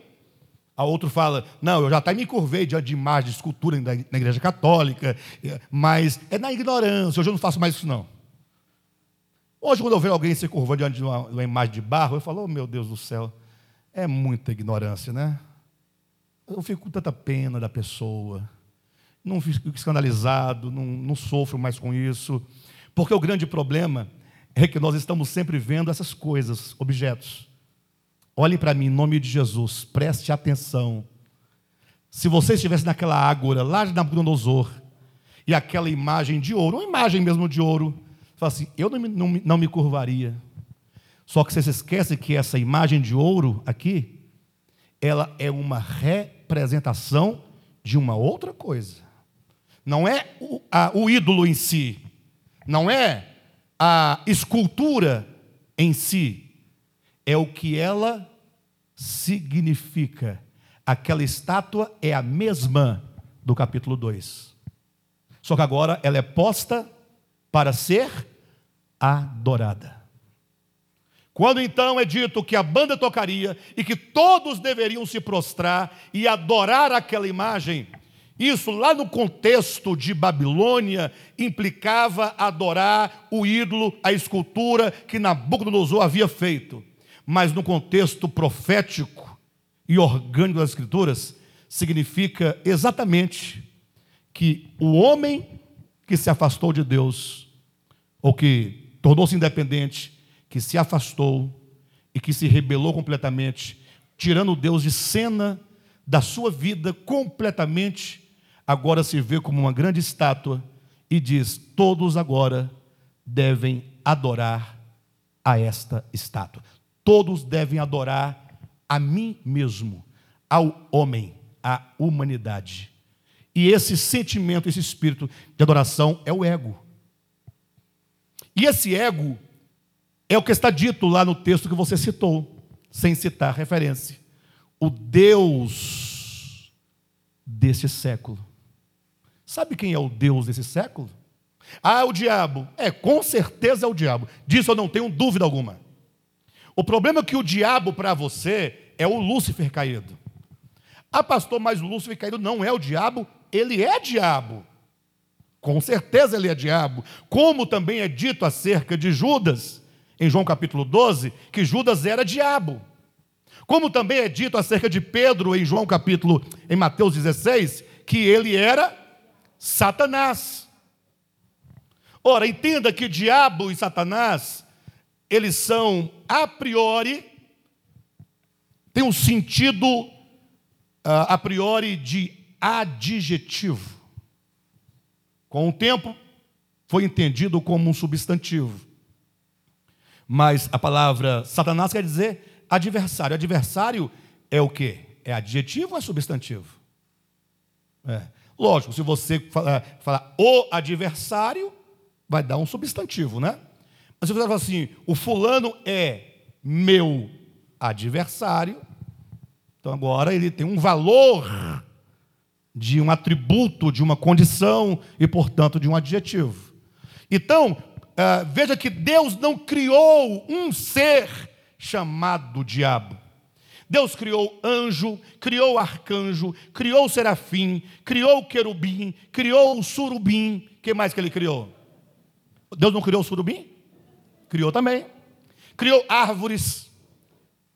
A outro fala: não, eu já até me curvei diante de imagem, de escultura na igreja católica, mas é na ignorância, hoje eu não faço mais isso não. Hoje, quando eu vejo alguém se curvando diante de uma, uma imagem de barro, eu falo: oh meu Deus do céu. É muita ignorância, né? Eu fico com tanta pena da pessoa. Não fico escandalizado, não, não sofro mais com isso. Porque o grande problema é que nós estamos sempre vendo essas coisas, objetos. Olhe para mim, em nome de Jesus, preste atenção. Se você estivesse naquela ágora, lá de Nabucodonosor, e aquela imagem de ouro, uma imagem mesmo de ouro, fala assim: eu não, não, não me curvaria. Só que você se esquece que essa imagem de ouro aqui, ela é uma representação de uma outra coisa. Não é o, a, o ídolo em si, não é a escultura em si, é o que ela significa. Aquela estátua é a mesma do capítulo 2. Só que agora ela é posta para ser adorada. Quando então é dito que a banda tocaria e que todos deveriam se prostrar e adorar aquela imagem, isso lá no contexto de Babilônia implicava adorar o ídolo, a escultura que Nabucodonosor havia feito. Mas no contexto profético e orgânico das Escrituras, significa exatamente que o homem que se afastou de Deus, ou que tornou-se independente, que se afastou e que se rebelou completamente, tirando Deus de cena da sua vida completamente, agora se vê como uma grande estátua e diz: todos agora devem adorar a esta estátua. Todos devem adorar a mim mesmo, ao homem, à humanidade. E esse sentimento, esse espírito de adoração é o ego. E esse ego é o que está dito lá no texto que você citou, sem citar referência. O Deus desse século. Sabe quem é o Deus desse século? Ah, o diabo. É, com certeza é o diabo. Disso eu não tenho dúvida alguma. O problema é que o diabo para você é o Lúcifer caído. Ah, pastor, mas o Lúcifer caído não é o diabo, ele é diabo. Com certeza ele é diabo. Como também é dito acerca de Judas em João capítulo 12, que Judas era diabo. Como também é dito acerca de Pedro em João capítulo, em Mateus 16, que ele era Satanás. Ora, entenda que diabo e Satanás, eles são a priori, tem um sentido uh, a priori de adjetivo. Com o tempo, foi entendido como um substantivo. Mas a palavra Satanás quer dizer adversário. Adversário é o quê? É adjetivo ou é substantivo? É. Lógico, se você falar, falar o adversário, vai dar um substantivo, né? Mas se você falar assim, o fulano é meu adversário, então agora ele tem um valor de um atributo, de uma condição e, portanto, de um adjetivo. Então, uh, veja que Deus não criou um ser chamado diabo. Deus criou anjo, criou arcanjo, criou serafim, criou querubim, criou surubim. Que mais que ele criou? Deus não criou surubim? Criou também. Criou árvores,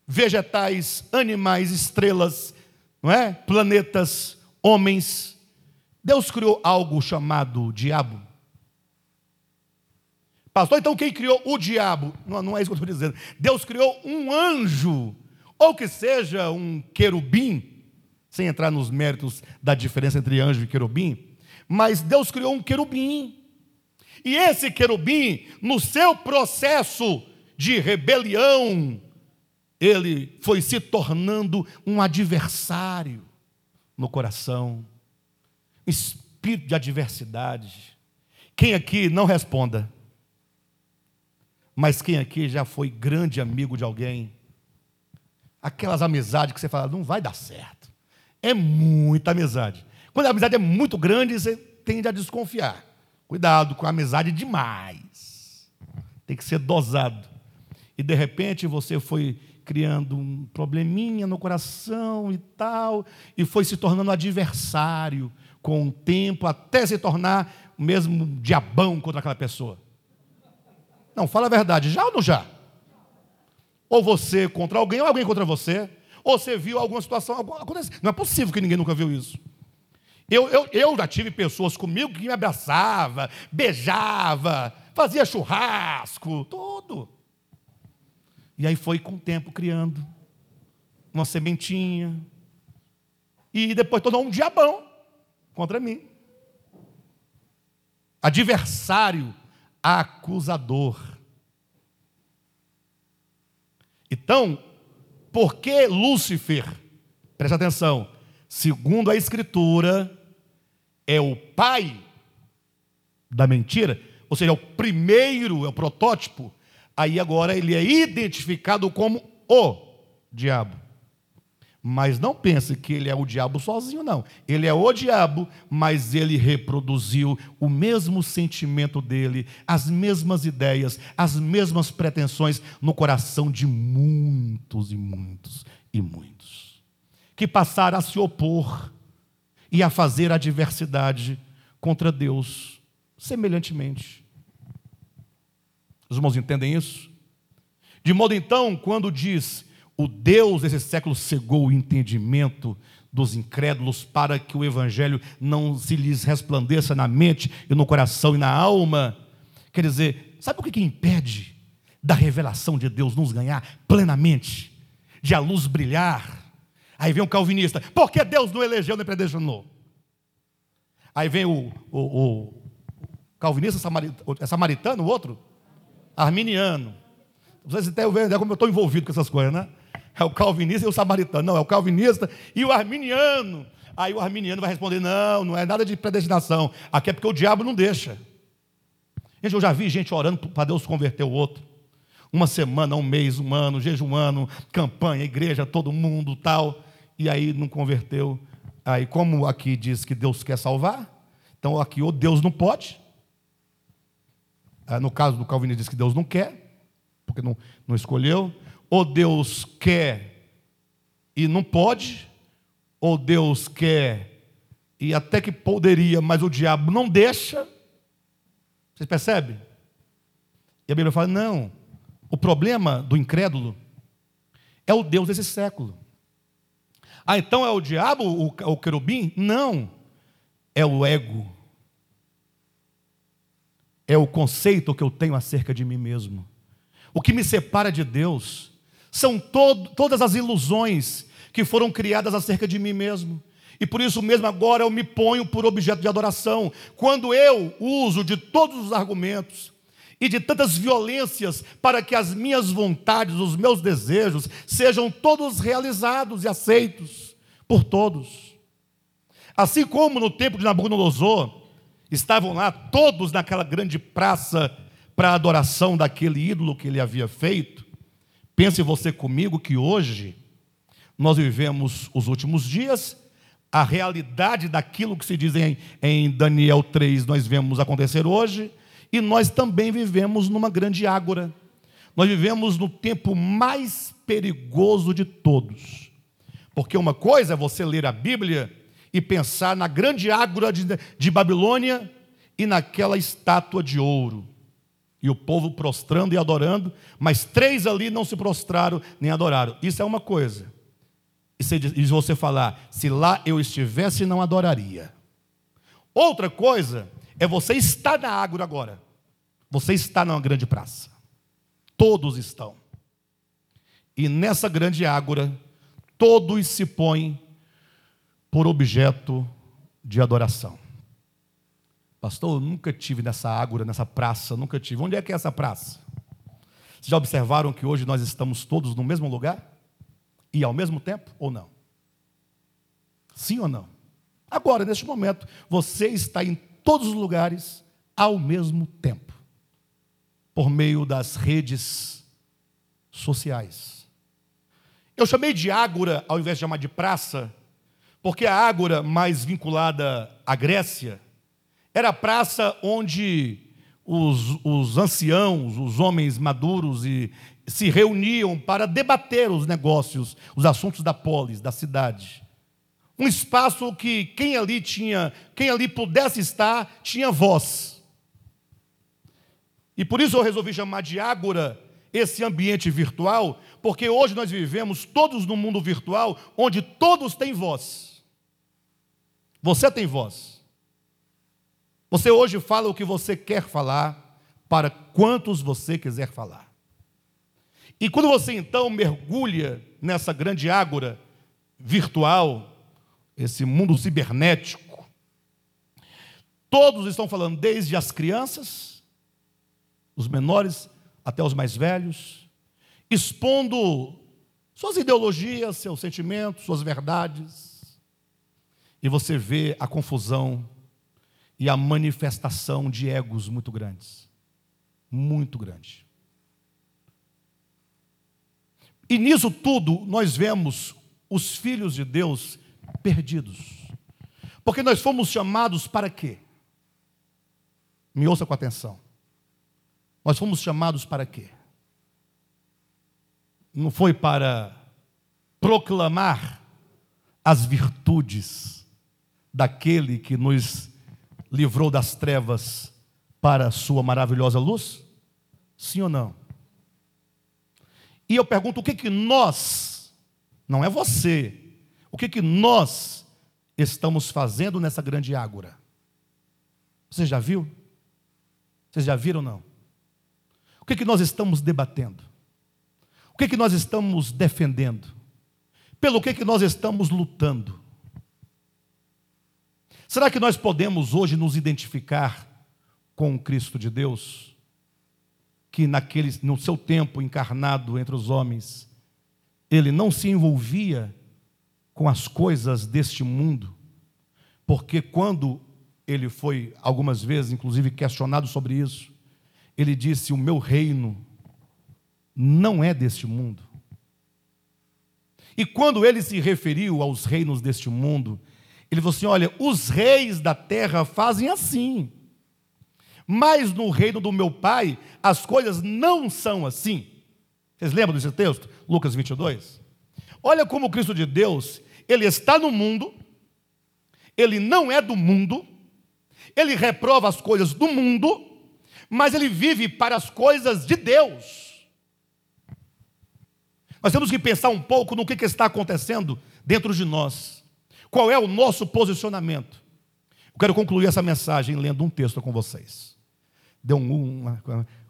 vegetais, animais, estrelas, não é? Planetas, homens. Deus criou algo chamado diabo. Pastor, então quem criou o diabo? Não, não é isso que eu estou dizendo. Deus criou um anjo, ou que seja um querubim, sem entrar nos méritos da diferença entre anjo e querubim, mas Deus criou um querubim. E esse querubim, no seu processo de rebelião, ele foi se tornando um adversário no coração, espírito de adversidade. Quem aqui não responda? Mas quem aqui já foi grande amigo de alguém? Aquelas amizades que você fala, não vai dar certo. É muita amizade. Quando a amizade é muito grande, você tende a desconfiar. Cuidado com a amizade demais. Tem que ser dosado. E de repente você foi criando um probleminha no coração e tal, e foi se tornando adversário com o tempo, até se tornar o mesmo diabão contra aquela pessoa. Não, fala a verdade, já ou não já? Ou você contra alguém, ou alguém contra você, ou você viu alguma situação acontecer. Não é possível que ninguém nunca viu isso. Eu, eu, eu já tive pessoas comigo que me abraçava, beijava, fazia churrasco, tudo. E aí foi com o tempo criando uma sementinha. E depois tornou um diabão contra mim. Adversário, acusador. Então, por que Lúcifer, presta atenção, segundo a Escritura, é o pai da mentira, ou seja, é o primeiro, é o protótipo. Aí agora ele é identificado como o diabo. Mas não pense que ele é o diabo sozinho, não. Ele é o diabo, mas ele reproduziu o mesmo sentimento dele, as mesmas ideias, as mesmas pretensões no coração de muitos e muitos e muitos. Que passaram a se opor e a fazer adversidade contra Deus, semelhantemente. Os irmãos entendem isso? De modo então, quando diz o Deus desse século cegou o entendimento dos incrédulos para que o evangelho não se lhes resplandeça na mente e no coração e na alma, quer dizer, sabe o que, que impede da revelação de Deus nos ganhar plenamente, de a luz brilhar? Aí vem um calvinista, por que Deus não elegeu nem predestinou? Aí vem o, o, o calvinista samaritano, é samaritano, o outro, arminiano. Vocês até veem como eu estou envolvido com essas coisas, né? É o calvinista e o samaritano. Não, é o calvinista e o arminiano. Aí o arminiano vai responder: não, não é nada de predestinação. Aqui é porque o diabo não deixa. Gente, eu já vi gente orando para Deus converter o outro. Uma semana, um mês, um ano, jejuando, campanha, igreja, todo mundo tal. E aí não converteu. Aí, como aqui diz que Deus quer salvar, então aqui ou Deus não pode, ah, no caso do Calvinismo, diz que Deus não quer, porque não, não escolheu. Ou Deus quer e não pode, ou Deus quer e até que poderia, mas o diabo não deixa. Vocês percebem? E a Bíblia fala: não, o problema do incrédulo é o Deus desse século. Ah, então é o diabo, o, o querubim? Não, é o ego é o conceito que eu tenho acerca de mim mesmo. O que me separa de Deus são todas as ilusões que foram criadas acerca de mim mesmo. E por isso mesmo agora eu me ponho por objeto de adoração. Quando eu uso de todos os argumentos e de tantas violências para que as minhas vontades, os meus desejos sejam todos realizados e aceitos por todos. Assim como no tempo de Nabucodonosor, estavam lá todos naquela grande praça para a adoração daquele ídolo que ele havia feito. Pense você comigo que hoje nós vivemos os últimos dias, a realidade daquilo que se diz em, em Daniel 3, nós vemos acontecer hoje, e nós também vivemos numa grande ágora. Nós vivemos no tempo mais perigoso de todos. Porque uma coisa é você ler a Bíblia e pensar na grande ágora de, de Babilônia e naquela estátua de ouro. E o povo prostrando e adorando, mas três ali não se prostraram nem adoraram. Isso é uma coisa. E você falar, se lá eu estivesse, não adoraria. Outra coisa é você estar na água agora. Você está numa grande praça. Todos estão. E nessa grande ágora, todos se põem por objeto de adoração. Pastor, eu nunca tive nessa ágora, nessa praça, nunca tive. Onde é que é essa praça? Vocês já observaram que hoje nós estamos todos no mesmo lugar? E ao mesmo tempo ou não? Sim ou não? Agora, neste momento, você está em todos os lugares ao mesmo tempo, por meio das redes sociais. Eu chamei de ágora ao invés de chamar de praça, porque a ágora mais vinculada à Grécia era a praça onde os, os anciãos, os homens maduros e se reuniam para debater os negócios, os assuntos da polis, da cidade. Um espaço que quem ali tinha, quem ali pudesse estar, tinha voz. E por isso eu resolvi chamar de ágora esse ambiente virtual, porque hoje nós vivemos todos no mundo virtual, onde todos têm voz. Você tem voz. Você hoje fala o que você quer falar, para quantos você quiser falar. E quando você então mergulha nessa grande ágora virtual, esse mundo cibernético, todos estão falando, desde as crianças, os menores até os mais velhos, expondo suas ideologias, seus sentimentos, suas verdades. E você vê a confusão e a manifestação de egos muito grandes. Muito grande. E nisso tudo nós vemos os filhos de Deus perdidos. Porque nós fomos chamados para quê? Me ouça com atenção. Nós fomos chamados para quê? Não foi para proclamar as virtudes daquele que nos livrou das trevas para a sua maravilhosa luz? Sim ou não? E eu pergunto: o que que nós, não é você, o que que nós estamos fazendo nessa grande ágora? Você já viu? Vocês já viram ou não? O que que nós estamos debatendo? O que que nós estamos defendendo? Pelo que que nós estamos lutando? Será que nós podemos hoje nos identificar com o Cristo de Deus? que naquele, no seu tempo encarnado entre os homens, ele não se envolvia com as coisas deste mundo, porque quando ele foi algumas vezes, inclusive, questionado sobre isso, ele disse: O meu reino não é deste mundo. E quando ele se referiu aos reinos deste mundo, ele falou assim: Olha, os reis da terra fazem assim. Mas no reino do meu pai, as coisas não são assim. Vocês lembram desse texto? Lucas 22. Olha como o Cristo de Deus, ele está no mundo, ele não é do mundo, ele reprova as coisas do mundo, mas ele vive para as coisas de Deus. Nós temos que pensar um pouco no que, que está acontecendo dentro de nós. Qual é o nosso posicionamento? Eu quero concluir essa mensagem lendo um texto com vocês deu um. Uma,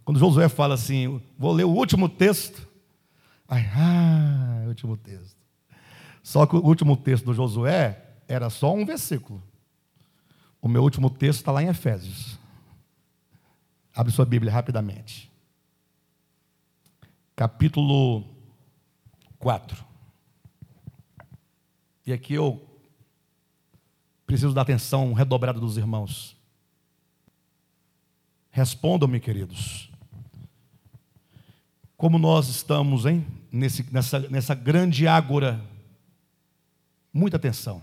quando Josué fala assim, vou ler o último texto. Ai, ah, último texto. Só que o último texto do Josué era só um versículo. O meu último texto está lá em Efésios. Abre sua Bíblia rapidamente. Capítulo 4. E aqui eu Preciso da atenção redobrada dos irmãos. Respondam-me, queridos. Como nós estamos, hein? Nesse, nessa, nessa grande ágora. Muita atenção.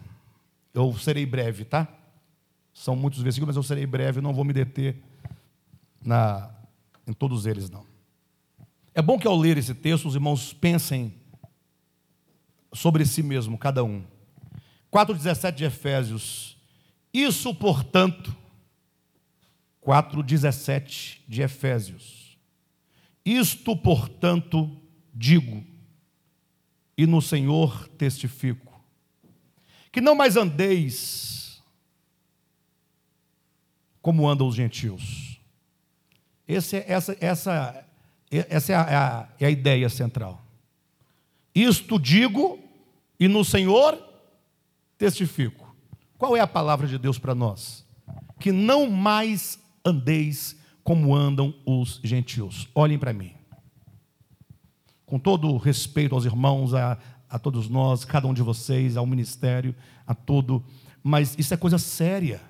Eu serei breve, tá? São muitos versículos, mas eu serei breve, não vou me deter na, em todos eles, não. É bom que ao ler esse texto, os irmãos pensem sobre si mesmo, cada um. 4,17 de Efésios. Isso, portanto, 4,17 de Efésios. Isto, portanto, digo, e no Senhor testifico, que não mais andeis como andam os gentios. Esse, essa, essa, essa é a, é a, é a ideia central. Isto digo, e no Senhor testifico. Qual é a palavra de Deus para nós? Que não mais andeis como andam os gentios. Olhem para mim. Com todo respeito aos irmãos, a, a todos nós, cada um de vocês, ao ministério, a todo, mas isso é coisa séria.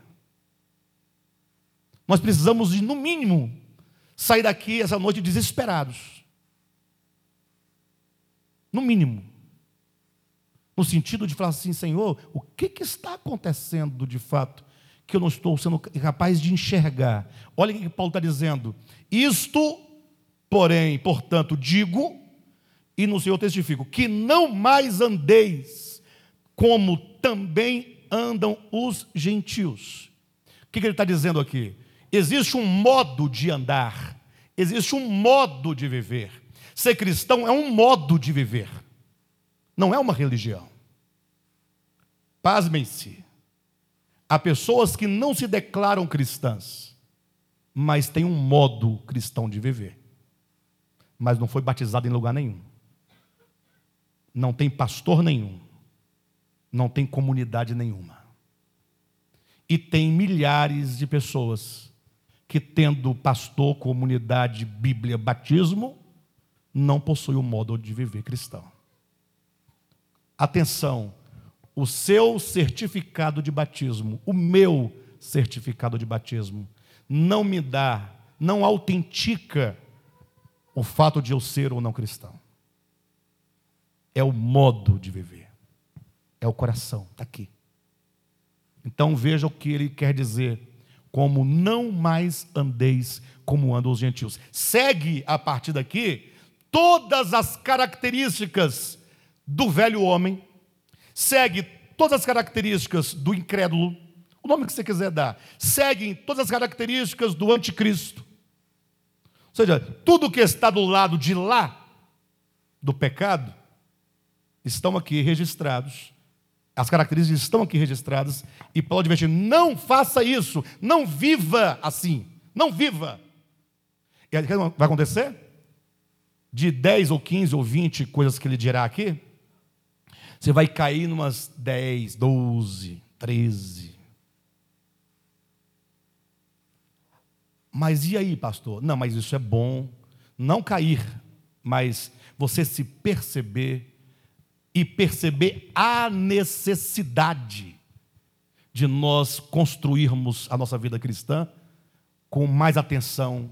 Nós precisamos, de, no mínimo, sair daqui essa noite desesperados. No mínimo. No sentido de falar assim, Senhor, o que, que está acontecendo de fato que eu não estou sendo capaz de enxergar? Olha o que Paulo está dizendo. Isto, porém, portanto, digo, e no Senhor testifico, que não mais andeis como também andam os gentios. O que, que ele está dizendo aqui? Existe um modo de andar, existe um modo de viver. Ser cristão é um modo de viver não é uma religião. Pasmem-se. Há pessoas que não se declaram cristãs, mas têm um modo cristão de viver. Mas não foi batizado em lugar nenhum. Não tem pastor nenhum. Não tem comunidade nenhuma. E tem milhares de pessoas que, tendo pastor, comunidade, Bíblia, batismo, não possuem o modo de viver cristão. Atenção, o seu certificado de batismo, o meu certificado de batismo, não me dá, não autentica o fato de eu ser ou não cristão. É o modo de viver, é o coração, está aqui. Então veja o que ele quer dizer, como não mais andeis como andam os gentios. Segue a partir daqui todas as características do velho homem, segue todas as características do incrédulo, o nome que você quiser dar, segue todas as características do anticristo. Ou seja, tudo que está do lado de lá do pecado estão aqui registrados. As características estão aqui registradas e Paulo adverte: não faça isso, não viva assim, não viva. E aí, o que vai acontecer? De 10 ou 15 ou 20 coisas que ele dirá aqui, você vai cair numas 10, 12, 13. Mas e aí, pastor? Não, mas isso é bom. Não cair, mas você se perceber e perceber a necessidade de nós construirmos a nossa vida cristã com mais atenção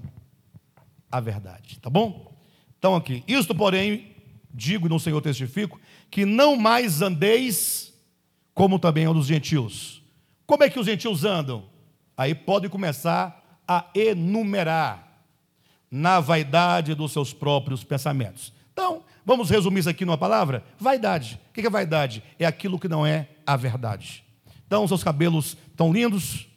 à verdade, tá bom? Então aqui, isto porém digo no Senhor testifico, que não mais andeis como também andam os gentios. Como é que os gentios andam? Aí pode começar a enumerar na vaidade dos seus próprios pensamentos. Então, vamos resumir isso aqui numa palavra? Vaidade. O que é vaidade? É aquilo que não é a verdade. Então, seus cabelos estão lindos.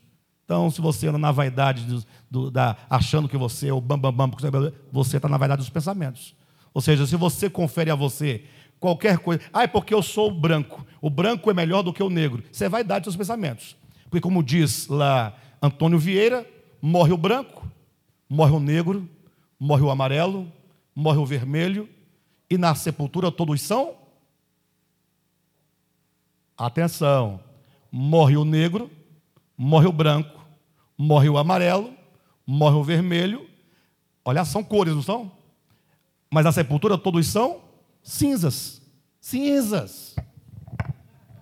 Então, se você anda na vaidade, do, do, da, achando que você é o bambambam, bam, bam, você está na vaidade dos pensamentos. Ou seja, se você confere a você qualquer coisa, ah, é porque eu sou branco, o branco é melhor do que o negro, você vai dar seus pensamentos. Porque, como diz lá Antônio Vieira, morre o branco, morre o negro, morre o amarelo, morre o vermelho, e na sepultura todos são. Atenção, morre o negro, morre o branco, morre o amarelo, morre o vermelho. Olha, são cores, não são? Mas na sepultura todos são cinzas. Cinzas.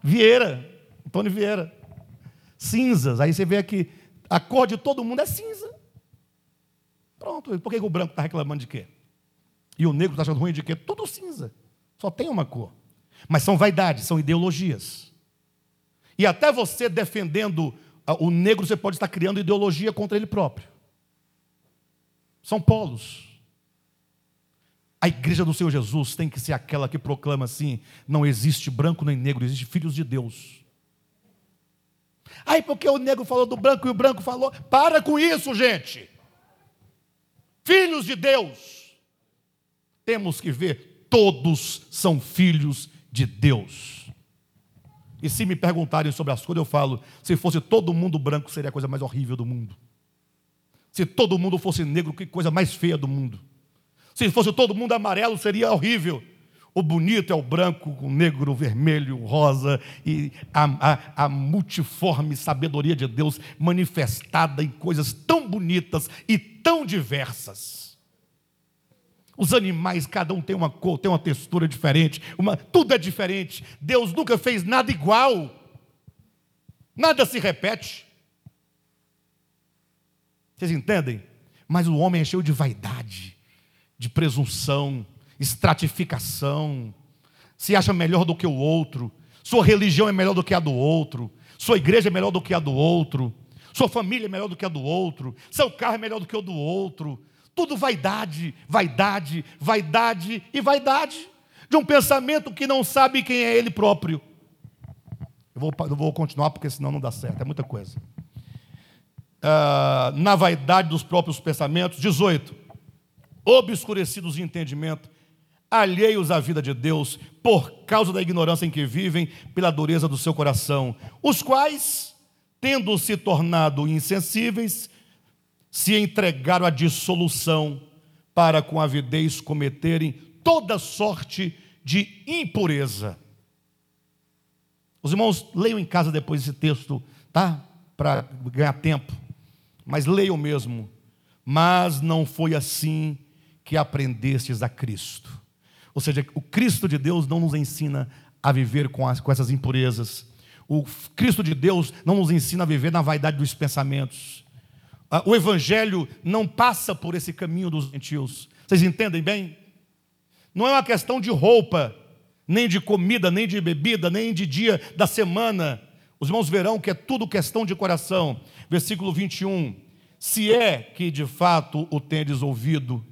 Vieira, Antônio Vieira. cinzas. Aí você vê que a cor de todo mundo é cinza. Pronto, por que o branco está reclamando de quê? E o negro está achando ruim de quê? Tudo cinza. Só tem uma cor. Mas são vaidades, são ideologias. E até você defendendo o negro, você pode estar criando ideologia contra ele próprio. São polos. A igreja do Senhor Jesus tem que ser aquela que proclama assim: não existe branco nem negro, existe filhos de Deus. Aí, porque o negro falou do branco e o branco falou. Para com isso, gente. Filhos de Deus. Temos que ver, todos são filhos de Deus. E se me perguntarem sobre as coisas, eu falo: se fosse todo mundo branco, seria a coisa mais horrível do mundo. Se todo mundo fosse negro, que coisa mais feia do mundo. Se fosse todo mundo amarelo, seria horrível. O bonito é o branco, o negro, o vermelho, o rosa, e a, a, a, multiforme sabedoria de Deus manifestada em coisas tão bonitas e tão diversas. Os animais, cada um tem uma cor, tem uma textura diferente, uma, tudo é diferente. Deus nunca fez nada igual, nada se repete. Vocês entendem? Mas o homem é cheio de vaidade, de presunção, estratificação, se acha melhor do que o outro, sua religião é melhor do que a do outro, sua igreja é melhor do que a do outro, sua família é melhor do que a do outro, seu carro é melhor do que o do outro. Tudo vaidade, vaidade, vaidade e vaidade de um pensamento que não sabe quem é ele próprio. Eu vou, eu vou continuar porque senão não dá certo, é muita coisa. Uh, na vaidade dos próprios pensamentos, 18. Obscurecidos de entendimento, alheios à vida de Deus, por causa da ignorância em que vivem, pela dureza do seu coração, os quais, tendo se tornado insensíveis, se entregaram à dissolução, para com avidez cometerem toda sorte de impureza. Os irmãos leiam em casa depois esse texto, tá? Para ganhar tempo. Mas leiam mesmo. Mas não foi assim que aprendestes a Cristo. Ou seja, o Cristo de Deus não nos ensina a viver com, as, com essas impurezas. O Cristo de Deus não nos ensina a viver na vaidade dos pensamentos. Ah, o Evangelho não passa por esse caminho dos gentios. Vocês entendem bem? Não é uma questão de roupa, nem de comida, nem de bebida, nem de dia da semana. Os irmãos verão que é tudo questão de coração. Versículo 21. Se é que de fato o tendes ouvido,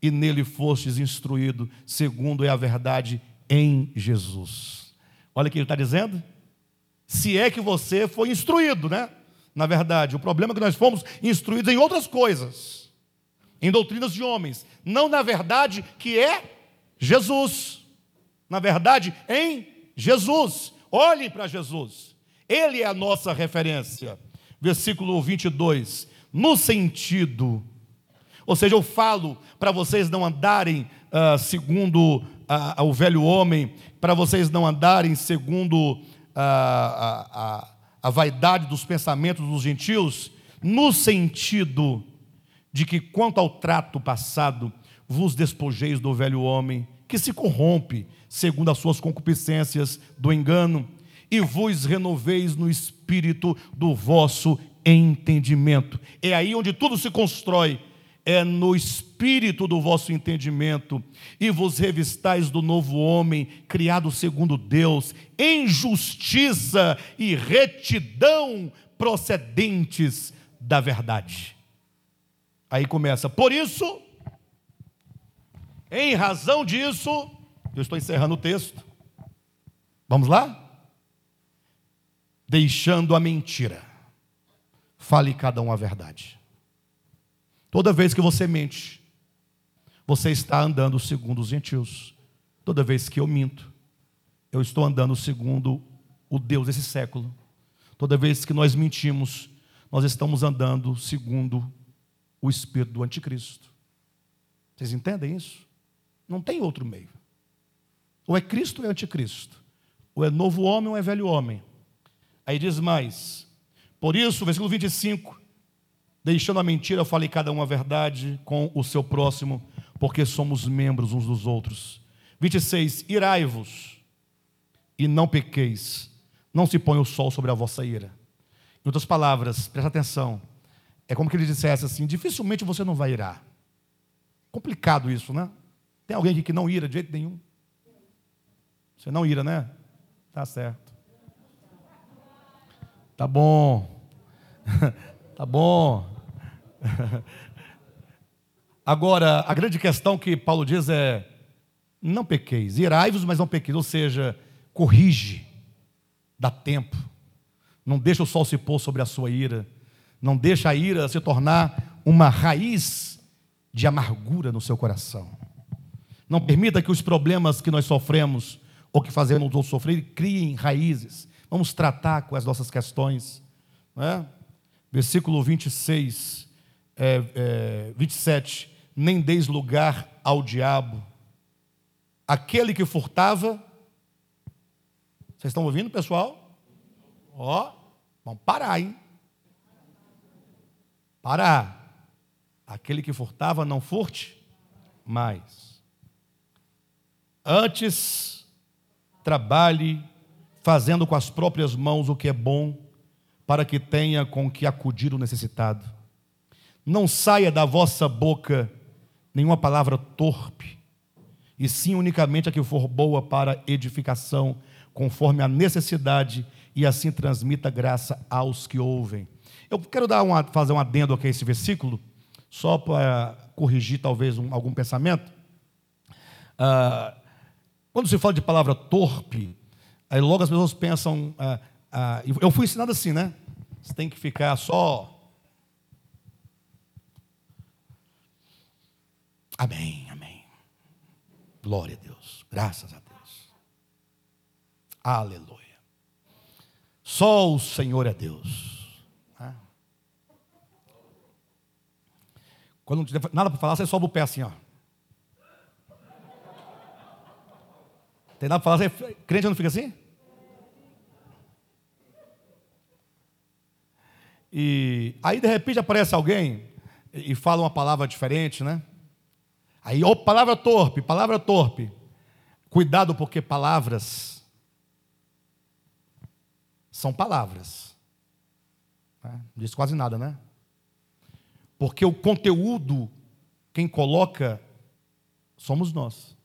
e nele fostes instruído, segundo é a verdade em Jesus. Olha o que ele está dizendo. Se é que você foi instruído, né? Na verdade, o problema é que nós fomos instruídos em outras coisas, em doutrinas de homens, não na verdade que é Jesus. Na verdade, em Jesus. Olhe para Jesus. Ele é a nossa referência. Versículo 22. No sentido ou seja, eu falo para vocês não andarem uh, segundo uh, o velho homem, para vocês não andarem segundo uh, a, a, a vaidade dos pensamentos dos gentios, no sentido de que, quanto ao trato passado, vos despojeis do velho homem, que se corrompe segundo as suas concupiscências do engano, e vos renoveis no espírito do vosso entendimento. É aí onde tudo se constrói é no espírito do vosso entendimento, e vos revistais do novo homem, criado segundo Deus, em justiça e retidão procedentes da verdade. Aí começa, por isso, em razão disso, eu estou encerrando o texto. Vamos lá? Deixando a mentira, fale cada um a verdade. Toda vez que você mente, você está andando segundo os gentios. Toda vez que eu minto, eu estou andando segundo o Deus desse século. Toda vez que nós mentimos, nós estamos andando segundo o espírito do anticristo. Vocês entendem isso? Não tem outro meio. Ou é Cristo ou é anticristo. Ou é novo homem ou é velho homem. Aí diz mais. Por isso, versículo 25: Deixando a mentira, eu falei cada um a verdade com o seu próximo, porque somos membros uns dos outros. 26. Irai-vos e não pequeis, não se põe o sol sobre a vossa ira, Em outras palavras, presta atenção. É como que ele dissesse assim: dificilmente você não vai irar. Complicado isso, né? Tem alguém aqui que não ira de jeito nenhum? Você não ira, né? Tá certo. Tá bom. (laughs) tá bom. (laughs) Agora, a grande questão que Paulo diz é: não pequeis, irai-vos, mas não pequeis, ou seja, corrige, dá tempo, não deixa o sol se pôr sobre a sua ira, não deixa a ira se tornar uma raiz de amargura no seu coração. Não permita que os problemas que nós sofremos ou que fazemos ou sofrer criem raízes. Vamos tratar com as nossas questões. É? Versículo 26, é, é, 27. Nem deis lugar ao diabo. Aquele que furtava. Vocês estão ouvindo, pessoal? Ó, vamos parar, hein? Parar. Aquele que furtava, não furte mais. Antes, trabalhe fazendo com as próprias mãos o que é bom, para que tenha com que acudir o necessitado. Não saia da vossa boca nenhuma palavra torpe, e sim unicamente a que for boa para edificação, conforme a necessidade, e assim transmita graça aos que ouvem. Eu quero dar uma, fazer um adendo aqui a esse versículo, só para corrigir talvez um, algum pensamento. Ah, quando se fala de palavra torpe, aí logo as pessoas pensam. Ah, ah, eu fui ensinado assim, né? Você tem que ficar só. Amém, amém. Glória a Deus. Graças a Deus. Aleluia. Só o Senhor é Deus. Quando não tiver nada para falar, você sobe o pé assim, ó. Tem nada para falar, você, crente não fica assim? E aí de repente aparece alguém e fala uma palavra diferente, né? Aí, ó, palavra torpe, palavra torpe. Cuidado, porque palavras são palavras. Né? Não diz quase nada, né? Porque o conteúdo, quem coloca, somos nós.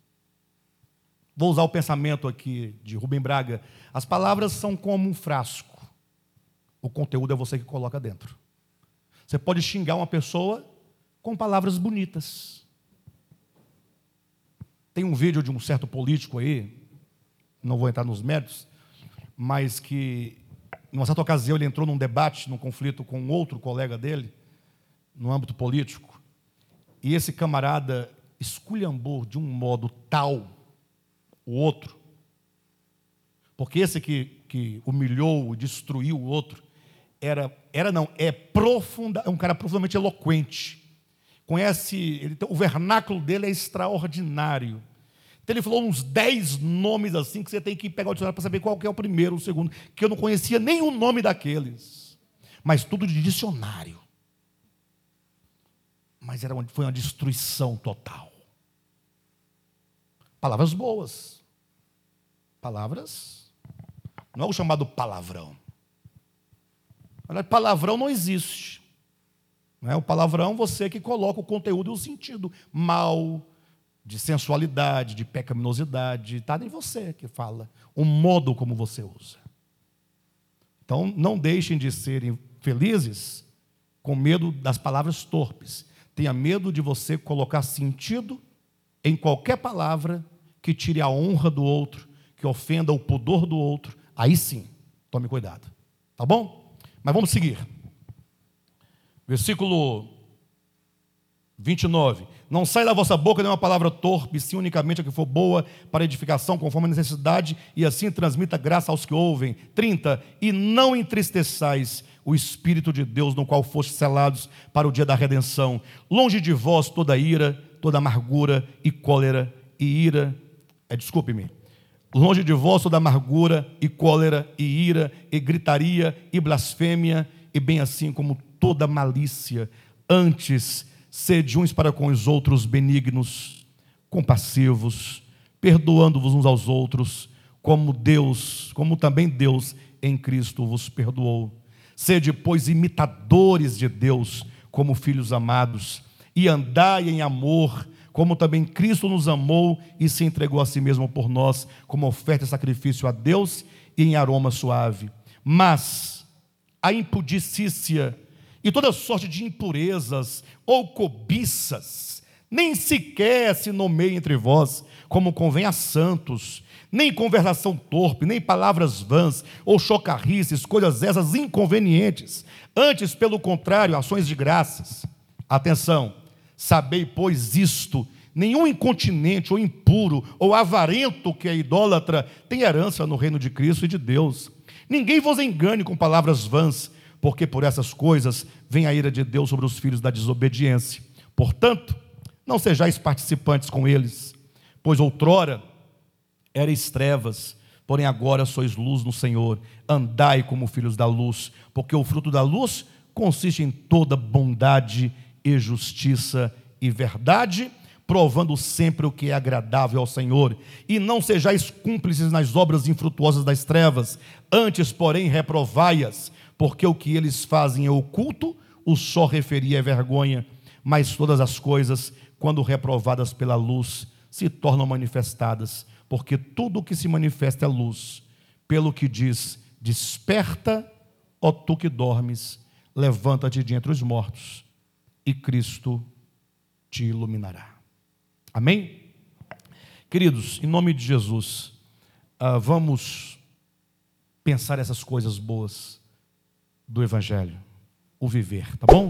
Vou usar o pensamento aqui de Rubem Braga. As palavras são como um frasco. O conteúdo é você que coloca dentro. Você pode xingar uma pessoa com palavras bonitas. Tem um vídeo de um certo político aí, não vou entrar nos méritos, mas que, numa certa ocasião, ele entrou num debate, num conflito com outro colega dele, no âmbito político, e esse camarada esculhambou de um modo tal o outro, porque esse que, que humilhou, destruiu o outro, era, era não, é profunda, é um cara profundamente eloquente. Conhece, ele, o vernáculo dele é extraordinário. Então ele falou uns dez nomes assim que você tem que pegar o dicionário para saber qual é o primeiro, o segundo, que eu não conhecia nenhum nome daqueles. Mas tudo de dicionário mas era uma, foi uma destruição total. Palavras boas. Palavras. Não é o chamado palavrão. Palavrão não existe. Não é? O palavrão você que coloca o conteúdo e o sentido mal, de sensualidade, de pecaminosidade, está em você que fala, o modo como você usa. Então, não deixem de serem felizes com medo das palavras torpes tenha medo de você colocar sentido em qualquer palavra que tire a honra do outro, que ofenda o pudor do outro. Aí sim, tome cuidado. Tá bom? Mas vamos seguir. Versículo 29. Não sai da vossa boca nenhuma palavra torpe, sim unicamente a que for boa para edificação, conforme a necessidade, e assim transmita graça aos que ouvem. 30. E não entristeçais o Espírito de Deus, no qual foste selados para o dia da redenção. Longe de vós toda ira, toda amargura e cólera e ira. É, Desculpe-me. Longe de vós toda amargura e cólera e ira e gritaria e blasfêmia, e bem assim como toda malícia. Antes, sede uns para com os outros benignos, compassivos, perdoando-vos uns aos outros, como Deus, como também Deus em Cristo vos perdoou Sede, pois, imitadores de Deus, como filhos amados, e andai em amor, como também Cristo nos amou e se entregou a si mesmo por nós, como oferta e sacrifício a Deus e em aroma suave. Mas a impudicícia e toda sorte de impurezas ou cobiças, nem sequer se nomeie entre vós, como convém a santos, nem conversação torpe, nem palavras vãs ou chocarrices, coisas essas inconvenientes. Antes, pelo contrário, ações de graças. Atenção, sabei, pois, isto: nenhum incontinente ou impuro ou avarento que é idólatra tem herança no reino de Cristo e de Deus. Ninguém vos engane com palavras vãs, porque por essas coisas vem a ira de Deus sobre os filhos da desobediência. Portanto, não sejais participantes com eles, pois outrora erais trevas, porém agora sois luz no Senhor. Andai como filhos da luz, porque o fruto da luz consiste em toda bondade e justiça e verdade, provando sempre o que é agradável ao Senhor. E não sejais cúmplices nas obras infrutuosas das trevas, antes, porém, reprovai-as, porque o que eles fazem é oculto, o só referia é vergonha, mas todas as coisas, quando reprovadas pela luz, se tornam manifestadas porque tudo o que se manifesta é luz. Pelo que diz: Desperta, ó tu que dormes, levanta-te de entre os mortos, e Cristo te iluminará. Amém? Queridos, em nome de Jesus, uh, vamos pensar essas coisas boas do Evangelho, o viver, tá bom?